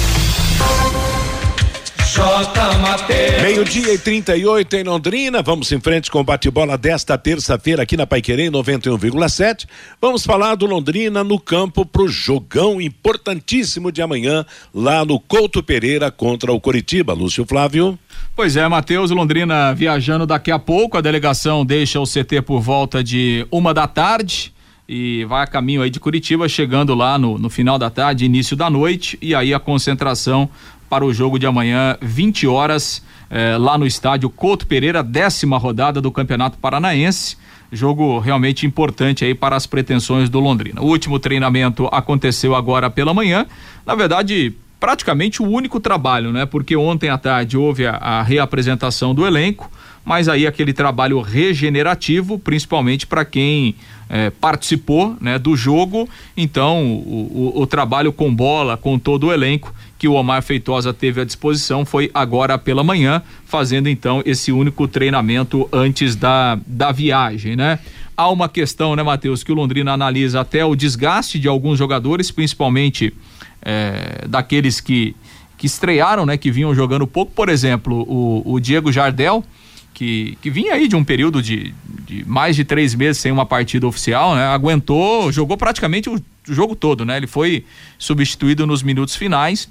Meio-dia e 38 em Londrina. Vamos em frente com o bate-bola desta terça-feira aqui na Paiquerê 91,7. Vamos falar do Londrina no campo pro jogão importantíssimo de amanhã lá no Couto Pereira contra o Coritiba. Lúcio Flávio. Pois é, Matheus Londrina viajando daqui a pouco. A delegação deixa o CT por volta de uma da tarde e vai a caminho aí de Curitiba, chegando lá no, no final da tarde, início da noite, e aí a concentração para o jogo de amanhã, 20 horas, eh, lá no estádio Couto Pereira, décima rodada do Campeonato Paranaense. Jogo realmente importante aí para as pretensões do Londrina. O último treinamento aconteceu agora pela manhã. Na verdade, praticamente o único trabalho, né? Porque ontem à tarde houve a, a reapresentação do elenco, mas aí aquele trabalho regenerativo, principalmente para quem é, participou né, do jogo, então o, o, o, trabalho com bola, com todo o elenco que o Omar Feitosa teve à disposição foi agora pela manhã, fazendo então esse único treinamento antes da, da viagem, né? Há uma questão, né, Matheus, que o Londrina analisa até o desgaste de alguns jogadores, principalmente é, daqueles que, que estrearam, né, que vinham jogando pouco, por exemplo, o, o Diego Jardel, que, que vinha aí de um período de, de mais de três meses sem uma partida oficial, né? Aguentou, jogou praticamente o jogo todo, né? Ele foi substituído nos minutos finais.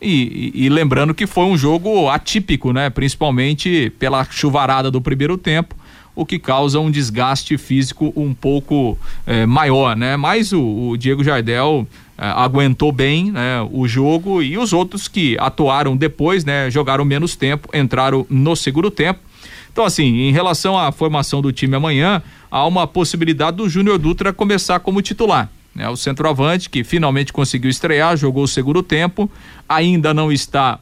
E, e, e, lembrando que foi um jogo atípico, né? Principalmente pela chuvarada do primeiro tempo, o que causa um desgaste físico um pouco eh, maior, né? Mas o, o Diego Jardel eh, aguentou bem né, o jogo e os outros que atuaram depois, né? Jogaram menos tempo, entraram no segundo tempo. Então, assim, em relação à formação do time amanhã, há uma possibilidade do Júnior Dutra começar como titular. Né? O centroavante, que finalmente conseguiu estrear, jogou o segundo tempo, ainda não está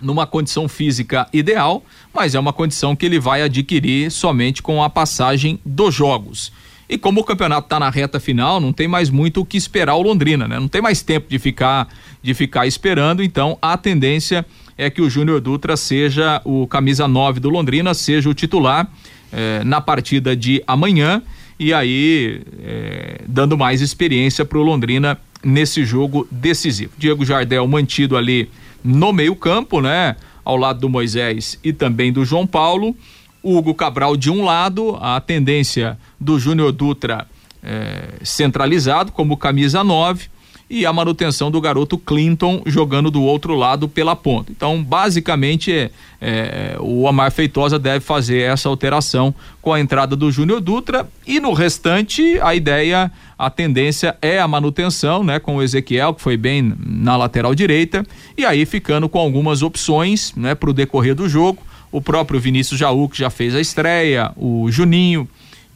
numa condição física ideal, mas é uma condição que ele vai adquirir somente com a passagem dos jogos. E como o campeonato está na reta final, não tem mais muito o que esperar o Londrina, né? Não tem mais tempo de ficar de ficar esperando, então a tendência é que o Júnior Dutra seja o camisa 9 do Londrina, seja o titular eh, na partida de amanhã e aí eh, dando mais experiência para o Londrina nesse jogo decisivo. Diego Jardel mantido ali no meio-campo, né? Ao lado do Moisés e também do João Paulo. Hugo Cabral de um lado, a tendência do Júnior Dutra eh, centralizado como camisa 9 e a manutenção do garoto Clinton jogando do outro lado pela ponta. Então, basicamente, é, é, o Amar Feitosa deve fazer essa alteração com a entrada do Júnior Dutra e no restante a ideia, a tendência é a manutenção, né, com o Ezequiel que foi bem na lateral direita e aí ficando com algumas opções, né, para o decorrer do jogo. O próprio Vinícius Jaú que já fez a estreia, o Juninho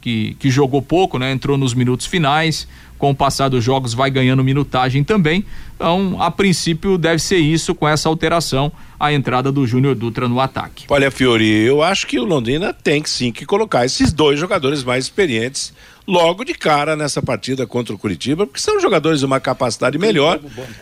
que, que jogou pouco, né? Entrou nos minutos finais, com o passar dos jogos vai ganhando minutagem também. Então, a princípio, deve ser isso com essa alteração, a entrada do Júnior Dutra no ataque. Olha, Fiori, eu acho que o Londrina tem que sim que colocar esses dois jogadores mais experientes logo de cara nessa partida contra o Curitiba, porque são jogadores de uma capacidade melhor.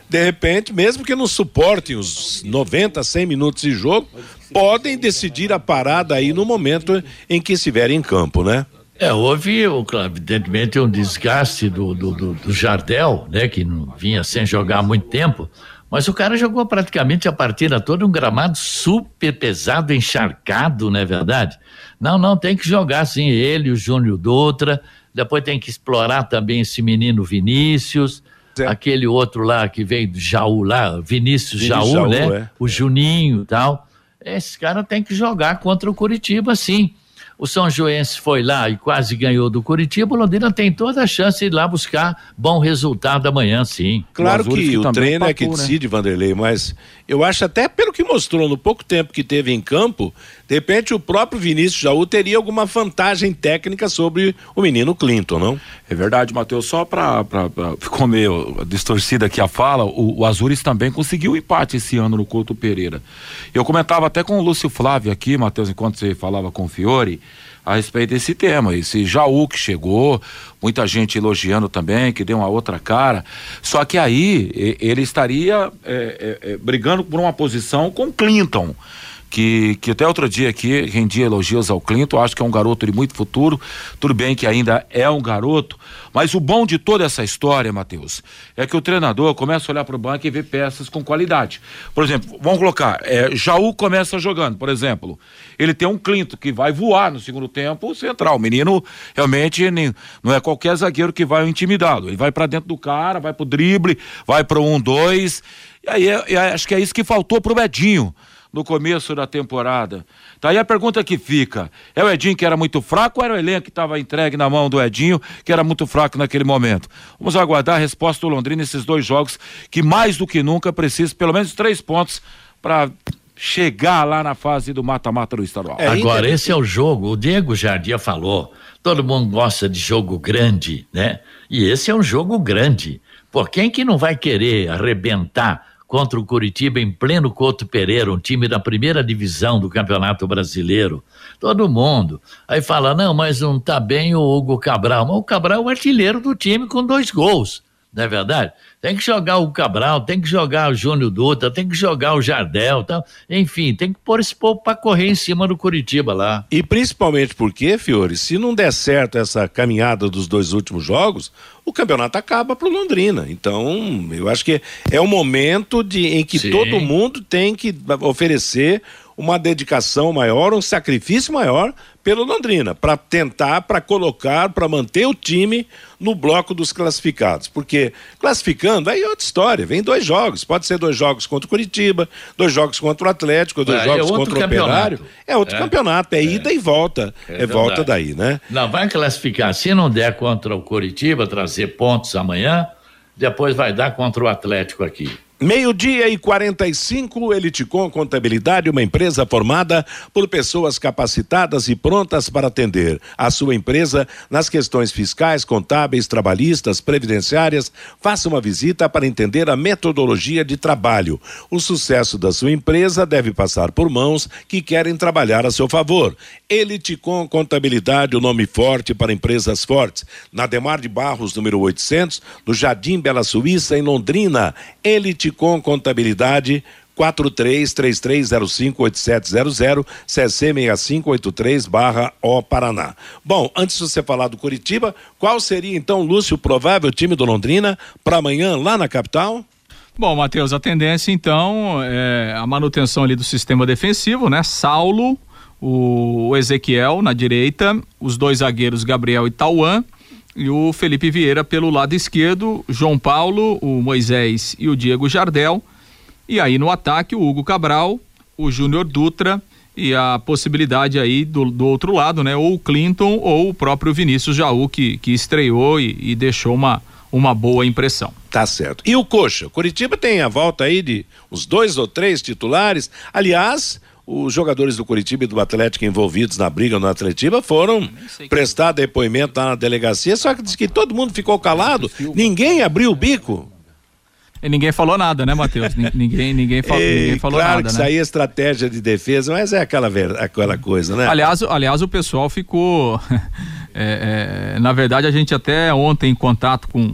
De repente, mesmo que não suportem os 90, 100 minutos de jogo, podem decidir a parada aí no momento em que estiverem em campo, né? É, houve, evidentemente, um desgaste do, do, do, do Jardel, né, que não vinha sem jogar há muito tempo, mas o cara jogou praticamente a partida toda um gramado super pesado, encharcado, não é verdade? Não, não, tem que jogar sim, ele, o Júnior Dutra, depois tem que explorar também esse menino Vinícius, é. aquele outro lá que veio do Jaú lá, Vinícius, Vinícius Jaú, Jaú, né? É. O Juninho e tal. Esse cara tem que jogar contra o Curitiba, sim. O São Joense foi lá e quase ganhou do Curitiba. O Londrina tem toda a chance de ir lá buscar bom resultado amanhã, sim. Claro o que o treino é que né? decide, Vanderlei, mas eu acho até pelo que mostrou no pouco tempo que teve em campo, de repente o próprio Vinícius Jaú teria alguma vantagem técnica sobre o menino Clinton, não? É verdade, Matheus. Só para ficou meio distorcida aqui a fala, o, o Azures também conseguiu o empate esse ano no Couto Pereira. Eu comentava até com o Lúcio Flávio aqui, Matheus, enquanto você falava com o Fiore a respeito desse tema. Esse Jaú que chegou, muita gente elogiando também, que deu uma outra cara. Só que aí ele estaria é, é, é, brigando por uma posição com Clinton que, que até outro dia aqui rendia elogios ao Clinton, acho que é um garoto de muito futuro, tudo bem que ainda é um garoto, mas o bom de toda essa história, Matheus, é que o treinador começa a olhar para o banco e ver peças com qualidade. Por exemplo, vamos colocar, é, Jaú começa jogando, por exemplo, ele tem um Clinton que vai voar no segundo tempo central, o menino realmente nem, não é qualquer zagueiro que vai intimidá-lo, ele vai para dentro do cara, vai pro drible, vai pro um, dois, e aí é, é, acho que é isso que faltou pro Bedinho, no começo da temporada. Tá aí a pergunta que fica: é o Edinho que era muito fraco ou era o elenco que estava entregue na mão do Edinho, que era muito fraco naquele momento? Vamos aguardar a resposta do Londrina nesses dois jogos, que mais do que nunca precisa pelo menos três pontos para chegar lá na fase do mata-mata do estadual. É, Agora, esse é o jogo, o Diego Jardim falou, todo mundo gosta de jogo grande, né? E esse é um jogo grande. Por quem que não vai querer arrebentar contra o Curitiba em pleno Couto Pereira, um time da primeira divisão do Campeonato Brasileiro. Todo mundo. Aí fala: não, mas não tá bem o Hugo Cabral. Mas o Cabral é o artilheiro do time com dois gols. Não é verdade? Tem que jogar o Cabral, tem que jogar o Júnior Dutra, tem que jogar o Jardel, tal. enfim, tem que pôr esse povo para correr em cima do Curitiba lá. E principalmente porque, Fiore, se não der certo essa caminhada dos dois últimos jogos, o campeonato acaba para o Londrina. Então, eu acho que é o momento de, em que Sim. todo mundo tem que oferecer uma dedicação maior, um sacrifício maior pelo Londrina, para tentar, para colocar, para manter o time no bloco dos classificados. Porque classificando, aí é outra história, vem dois jogos, pode ser dois jogos contra o Curitiba, dois jogos contra o Atlético, dois é, jogos é contra o Operário. É outro é. campeonato, é, é, ida e volta. É, é volta daí, né? Não, vai classificar. Se não der contra o Curitiba, trazer pontos amanhã, depois vai dar contra o Atlético aqui. Meio-dia e 45, Eliticom Contabilidade, uma empresa formada por pessoas capacitadas e prontas para atender a sua empresa nas questões fiscais, contábeis, trabalhistas, previdenciárias. Faça uma visita para entender a metodologia de trabalho. O sucesso da sua empresa deve passar por mãos que querem trabalhar a seu favor. Eliticom Contabilidade, o nome forte para empresas fortes. Na Demar de Barros, número 800, no Jardim Bela Suíça, em Londrina. Eliticom com Contabilidade 4333058700 CC6583 barra O Paraná. Bom, antes de você falar do Curitiba, qual seria então, Lúcio, o provável time do Londrina para amanhã lá na capital? Bom, Matheus, a tendência então é a manutenção ali do sistema defensivo, né? Saulo, o Ezequiel na direita, os dois zagueiros Gabriel e Tauan e o Felipe Vieira pelo lado esquerdo, João Paulo, o Moisés e o Diego Jardel. E aí no ataque o Hugo Cabral, o Júnior Dutra e a possibilidade aí do, do outro lado, né? Ou o Clinton ou o próprio Vinícius Jaú que, que estreou e, e deixou uma, uma boa impressão. Tá certo. E o Coxa? Curitiba tem a volta aí de uns dois ou três titulares. Aliás, os jogadores do Curitiba e do Atlético envolvidos na briga no Atletiba foram prestar depoimento lá na delegacia, só que diz que todo mundo ficou calado, ninguém abriu o bico. E ninguém falou nada, né, Matheus? ninguém, ninguém, fal, E, ninguém falou claro nada, que né? isso aí é estratégia de defesa, mas é aquela, ver- aquela coisa, né? Aliás, aliás, o pessoal ficou. [LAUGHS] é, é, na verdade, a gente até ontem em contato com,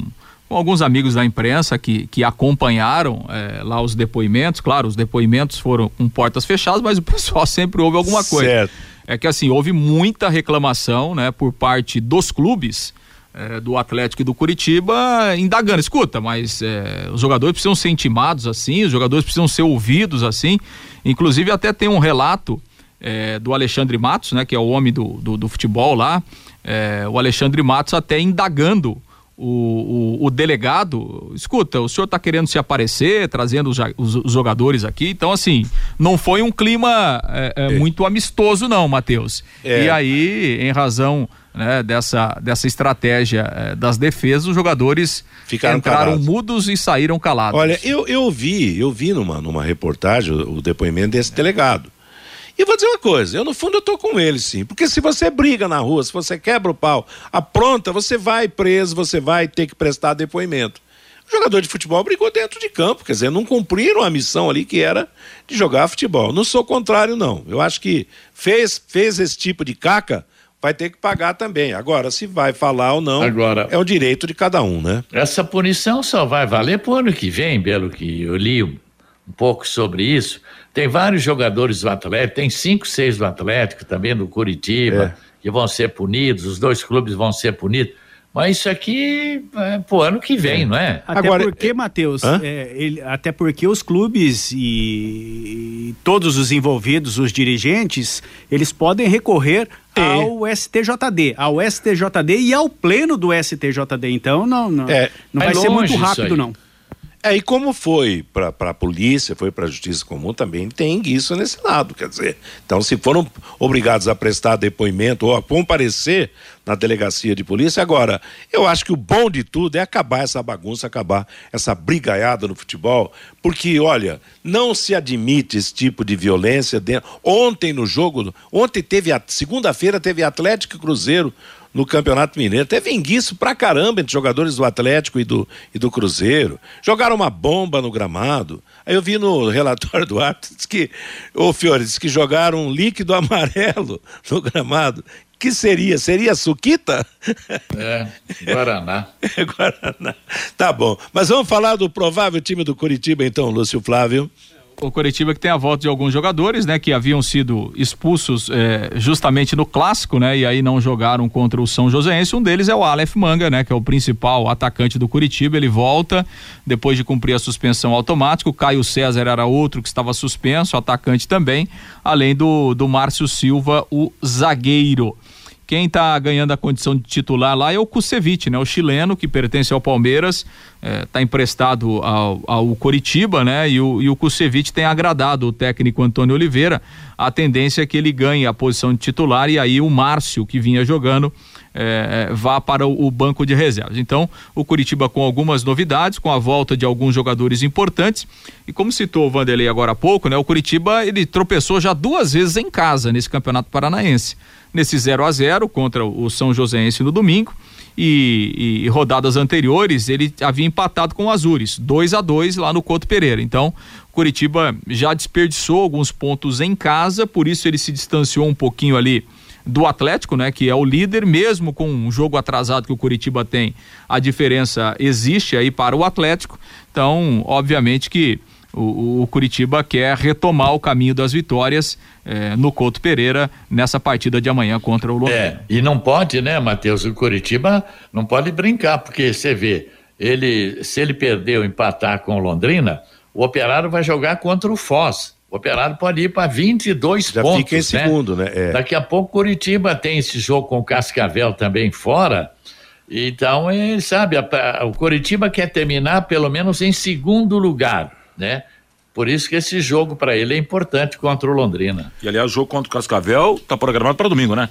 com alguns amigos da imprensa que, que acompanharam é, lá os depoimentos. Claro, os depoimentos foram com portas fechadas, mas o pessoal [LAUGHS] sempre ouve alguma coisa. Certo. É que assim, houve muita reclamação né, por parte dos clubes. é, do Atlético e do Curitiba indagando, escuta, mas é, os jogadores precisam ser intimados assim, os jogadores precisam ser ouvidos assim. Inclusive, até tem um relato é, do Alexandre Matos, né, que é o homem do, do, do futebol lá, o Alexandre Matos até indagando o, o, o delegado, escuta, o senhor está querendo se aparecer, trazendo os, os- os jogadores aqui, então assim, não foi um clima é, é, muito amistoso não, Matheus. É. E aí, em razão né, dessa, dessa estratégia é, das defesas, os jogadores Ficaram entraram calados. mudos e saíram calados. Olha, eu, eu vi, eu vi numa, numa reportagem o, o depoimento desse delegado. E vou dizer uma coisa, eu no fundo eu tô com ele sim, porque se você briga na rua, se você quebra o pau, apronta, você vai preso, você vai ter que prestar depoimento. O jogador de futebol brigou dentro de campo, quer dizer, não cumpriram a missão ali que era de jogar futebol. Não sou contrário não. Eu acho que fez fez esse tipo de caca, vai ter que pagar também. Agora, se vai falar ou não, Agora- é o direito de cada um, né? Essa punição só vai valer pro ano que vem, pelo que eu li um pouco sobre isso. Tem vários jogadores do Atlético, tem cinco, seis do Atlético, também do Curitiba, que vão ser punidos, os dois clubes vão ser punidos. Mas isso aqui é pro ano que vem, não é? Até porque, Matheus, Hã? é, ele- até porque os clubes e, e todos os envolvidos, os dirigentes, eles podem recorrer ao STJD, ao STJD e ao pleno do STJD. Então, não, não, É, não é vai ser muito rápido, não. É, e como foi para a polícia, foi para a justiça comum, também tem isso nesse lado, quer dizer. Então, se foram obrigados a prestar depoimento ou a comparecer na delegacia de polícia, agora, eu acho que o bom de tudo é acabar essa bagunça, acabar essa brigaiada no futebol, porque, olha, não se admite esse tipo de violência dentro. Ontem no jogo, ontem teve, segunda-feira teve Atlético e Cruzeiro no Campeonato Mineiro. Teve enguiço pra caramba entre jogadores do Atlético e do, e do Cruzeiro. Jogaram uma bomba no gramado. Aí eu vi no [LAUGHS] relatório do árbitro, diz que, ô Fiore, diz que jogaram um líquido amarelo [LAUGHS] no gramado. Que seria? Seria suquita? É, Guaraná. [LAUGHS] Guaraná. Tá bom. Mas vamos falar do provável time do Curitiba, então, Lúcio Flávio. O Coritiba que tem a volta de alguns jogadores, né, que haviam sido expulsos eh, justamente no clássico, né, e aí não jogaram contra o São Joséense. Um deles é o Aleph Manga, né, que é o principal atacante do Curitiba. Ele volta depois de cumprir a suspensão automática. O Caio César era outro que estava suspenso, atacante também, além do do Márcio Silva, o zagueiro. Quem está ganhando a condição de titular lá é o Kusevich, né? O chileno que pertence ao Palmeiras, está emprestado ao, ao Coritiba, né? E o, e o Kusevich tem agradado o técnico Antônio Oliveira. A tendência é que ele ganhe a posição de titular e aí o Márcio, que vinha jogando, eh, vá para o, o banco de reservas. Então, o Curitiba com algumas novidades, com a volta de alguns jogadores importantes. E como citou o Vanderlei agora há pouco, né? O Curitiba ele tropeçou já duas vezes em casa nesse Campeonato Paranaense. Nesse 0 a 0 contra o São Joséense no domingo. E, e rodadas anteriores ele havia empatado com o Azures, 2 a 2 lá no Couto Pereira. Então, Curitiba já desperdiçou alguns pontos em casa, por isso ele se distanciou um pouquinho ali do Atlético, né, que é o líder, mesmo com um jogo atrasado que o Curitiba tem, a diferença existe aí para o Atlético. Então, obviamente que o, o Curitiba quer retomar o caminho das vitórias eh, no Couto Pereira nessa partida de amanhã contra o Londrina. É, e não pode, né, Matheus? O Curitiba não pode brincar, porque você vê, ele, se ele perder ou empatar com o Londrina, o Operário vai jogar contra o Foz. O Operário pode ir para 22 Já pontos. fica em segundo, né? É. Daqui a pouco o Curitiba tem esse jogo com o Cascavel também fora. Então, ele sabe, a- a- o Curitiba quer terminar pelo menos em segundo lugar, né? Por isso que esse jogo para ele é importante contra o Londrina. E aliás, o jogo contra o Cascavel tá programado para domingo, né?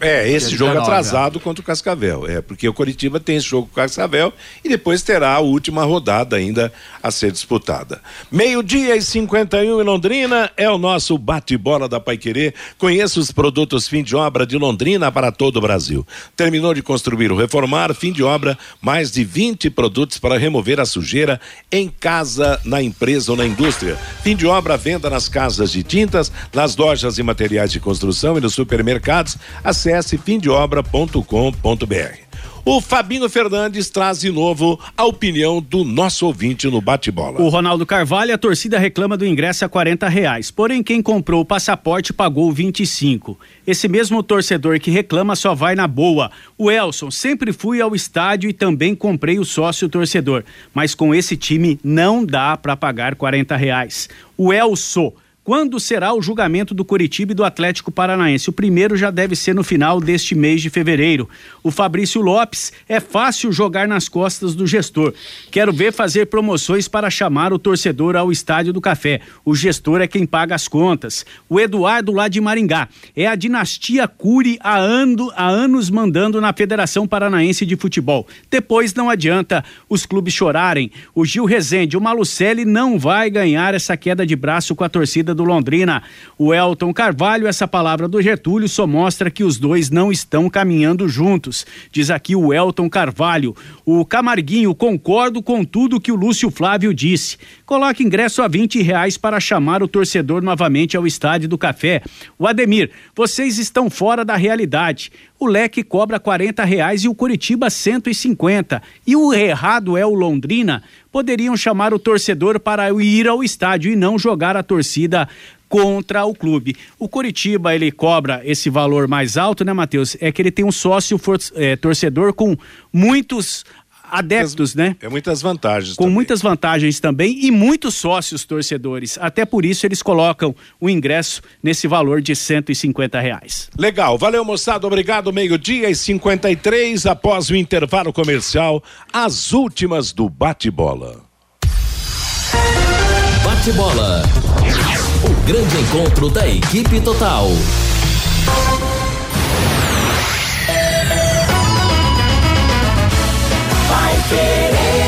É, esse jogo 19, atrasado é. contra o Cascavel. É, porque o Coritiba tem esse jogo com o Cascavel e depois terá a última rodada ainda a ser disputada. Meio-dia e 51 em Londrina é o nosso bate-bola da Paiquerê. Conheça os produtos fim de obra de Londrina para todo o Brasil. Terminou de construir ou reformar, fim de obra, mais de 20 produtos para remover a sujeira em casa, na empresa ou na indústria. Fim de obra, venda nas casas de tintas, nas lojas e materiais de construção e nos supermercados. Acesse acesse fimdeobra.com.br. O Fabinho Fernandes traz de novo a opinião do nosso ouvinte no bate-bola. O Ronaldo Carvalho, a torcida reclama do ingresso a 40 reais. Porém, quem comprou o passaporte pagou 25. Esse mesmo torcedor que reclama só vai na boa. O Elson, sempre fui ao estádio e também comprei o sócio torcedor. Mas com esse time não dá para pagar 40 reais. O Elson quando será o julgamento do Curitiba e do Atlético Paranaense? O primeiro já deve ser no final deste mês de fevereiro. O Fabrício Lopes é fácil jogar nas costas do gestor. Quero ver fazer promoções para chamar o torcedor ao Estádio do Café. O gestor é quem paga as contas. O Eduardo lá de Maringá. É a dinastia Cury há, ando, há anos mandando na Federação Paranaense de Futebol. Depois não adianta os clubes chorarem. O Gil Rezende, o Malucelli não vai ganhar essa queda de braço com a torcida do Londrina. O Elton Carvalho, essa palavra do Getúlio só mostra que os dois não estão caminhando juntos. Diz aqui o Elton Carvalho. O Camarguinho, concordo com tudo que o Lúcio Flávio disse. Coloque ingresso a 20 reais para chamar o torcedor novamente ao Estádio do Café. O Ademir, vocês estão fora da realidade. O Leque cobra 40 reais e o Curitiba 150. E o errado é o Londrina poderiam chamar o torcedor para ir ao estádio e não jogar a torcida contra o clube. O Coritiba ele cobra esse valor mais alto, né, Matheus? É que ele tem um sócio for, é, torcedor com muitos adeptos, né? É muitas vantagens. Com também. muitas vantagens também e muitos sócios torcedores. Até por isso eles colocam o ingresso nesse valor de 150 reais. Legal, valeu moçada, obrigado. Meio-dia e 53 após o intervalo comercial, as últimas do bate-bola. Bate-bola. O grande encontro da equipe total. diferente.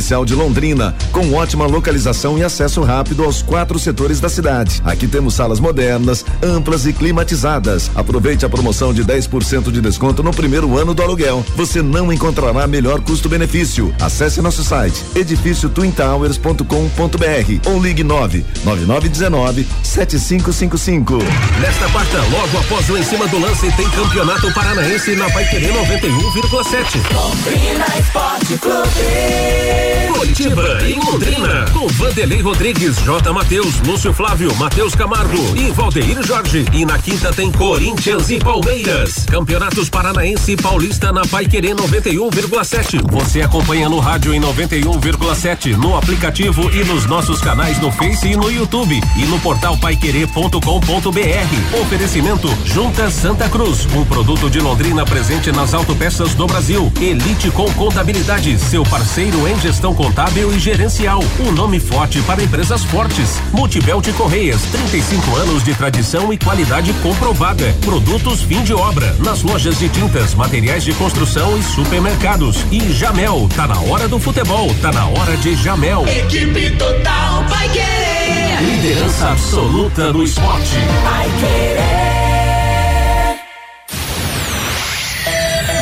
comercial de Londrina, com ótima localização e acesso rápido aos quatro setores da cidade. Aqui temos salas modernas, amplas e climatizadas. Aproveite a promoção de 10% de desconto no primeiro ano do aluguel. Você não encontrará melhor custo-benefício. Acesse nosso site edifíciotwintowers.com.br ou ligue 9 9919 7555. Nesta quarta, logo após o em cima do lance, tem campeonato paranaense na Paiquerê 91,7. Londrina Esporte Clube. Curitiba em Londrina, com Vanderlei Rodrigues, J. Matheus, Lúcio Flávio, Matheus Camargo e Valdeir Jorge. E na quinta tem Corinthians e Palmeiras. Campeonatos Paranaense e Paulista na Paiquerê 91,7. Você acompanha no rádio em 91,7, no aplicativo e nos nossos canais no Face e no YouTube e no portal paiquerê.com.br. Oferecimento Junta Santa Cruz, um produto de Londrina presente nas autopeças do Brasil. Elite com Contabilidade, seu parceiro em gestão gestão contábil e gerencial. Um nome forte para empresas fortes. Multibelt Correias, 35 anos de tradição e qualidade comprovada. Produtos fim de obra. Nas lojas de tintas, materiais de construção e supermercados. E Jamel, tá na hora do futebol, tá na hora de Jamel. Equipe total vai querer. Liderança absoluta no esporte. Vai querer.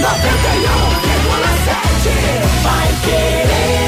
91,7 vai querer.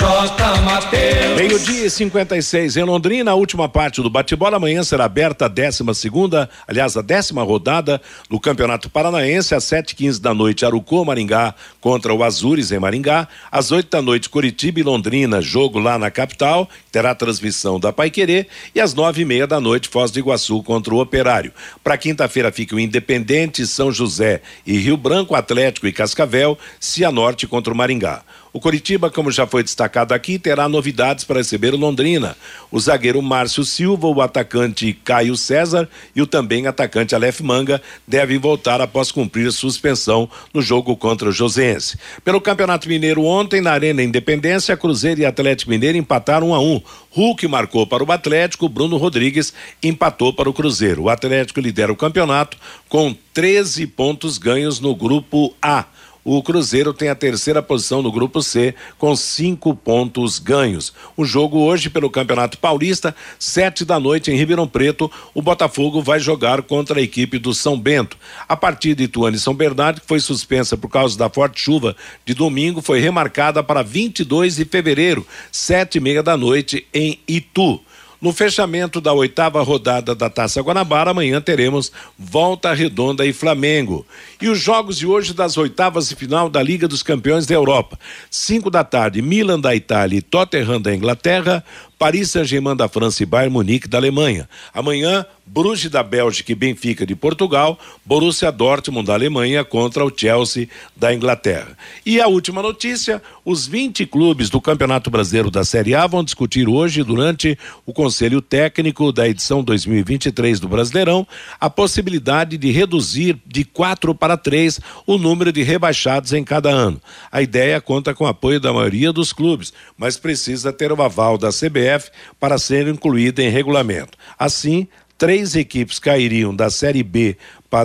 J. Mateus. Meio-dia e 56 em Londrina, a última parte do bate-bola. Amanhã será aberta a décima segunda, aliás, a décima rodada do Campeonato Paranaense, às 7h15 da noite, Arucô, Maringá contra o Azures em Maringá. Às 8 da noite, Curitiba e Londrina, jogo lá na capital, terá transmissão da Paiquerê. E às nove e meia da noite, Foz do Iguaçu contra o Operário. Para quinta-feira fica o Independente, São José e Rio Branco, Atlético e Cascavel, Cianorte contra o Maringá. O Coritiba, como já foi destacado aqui, terá novidades para receber o Londrina. O zagueiro Márcio Silva, o atacante Caio César e o também atacante Aleph Manga devem voltar após cumprir suspensão no jogo contra o Josense. Pelo Campeonato Mineiro ontem, na Arena Independência, Cruzeiro e Atlético Mineiro empataram 1 a 1. Hulk marcou para o Atlético, Bruno Rodrigues empatou para o Cruzeiro. O Atlético lidera o campeonato com 13 pontos ganhos no grupo A. O Cruzeiro tem a terceira posição no grupo C, com cinco pontos ganhos. O jogo hoje pelo Campeonato Paulista, sete da noite em Ribeirão Preto, o Botafogo vai jogar contra a equipe do São Bento. A partida de Ituano e São Bernardo, que foi suspensa por causa da forte chuva de domingo, foi remarcada para 22 de fevereiro, sete e meia da noite em Itu. No fechamento da oitava rodada da Taça Guanabara, amanhã teremos Volta Redonda e Flamengo. E os jogos de hoje das oitavas de final da Liga dos Campeões da Europa. Cinco da tarde, Milan da Itália e Tottenham da Inglaterra, Paris Saint-Germain da França e Bayern Munique da Alemanha. Amanhã, Bruges da Bélgica e Benfica de Portugal, Borussia Dortmund da Alemanha contra o Chelsea da Inglaterra. E a última notícia: os 20 clubes do Campeonato Brasileiro da Série A vão discutir hoje, durante o Conselho Técnico da edição 2023 do Brasileirão, a possibilidade de reduzir de quatro para três o número de rebaixados em cada ano. A ideia conta com o apoio da maioria dos clubes, mas precisa ter o aval da CBF para ser incluída em regulamento. Assim, três equipes cairiam da Série B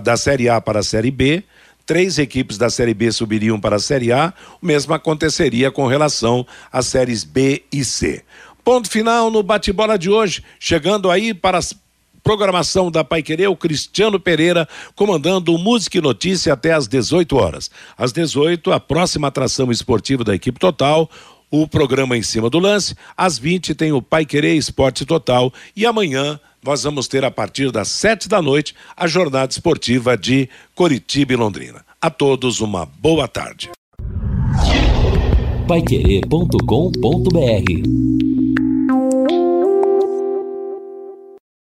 da Série A para a Série B, três equipes da Série B subiriam para a Série A, o mesmo aconteceria com relação às séries B e C. Ponto final no bate-bola de hoje, chegando aí para a programação da Pai Querer, o Cristiano Pereira comandando o Música e Notícia até às 18 horas. Às 18, a próxima atração esportiva da equipe total, o programa em cima do lance. Às 20 tem o Pai Querer Esporte Total e amanhã nós vamos ter a partir das sete da noite a jornada esportiva de Coritiba e Londrina. A todos uma boa tarde. Paiquerê.com.br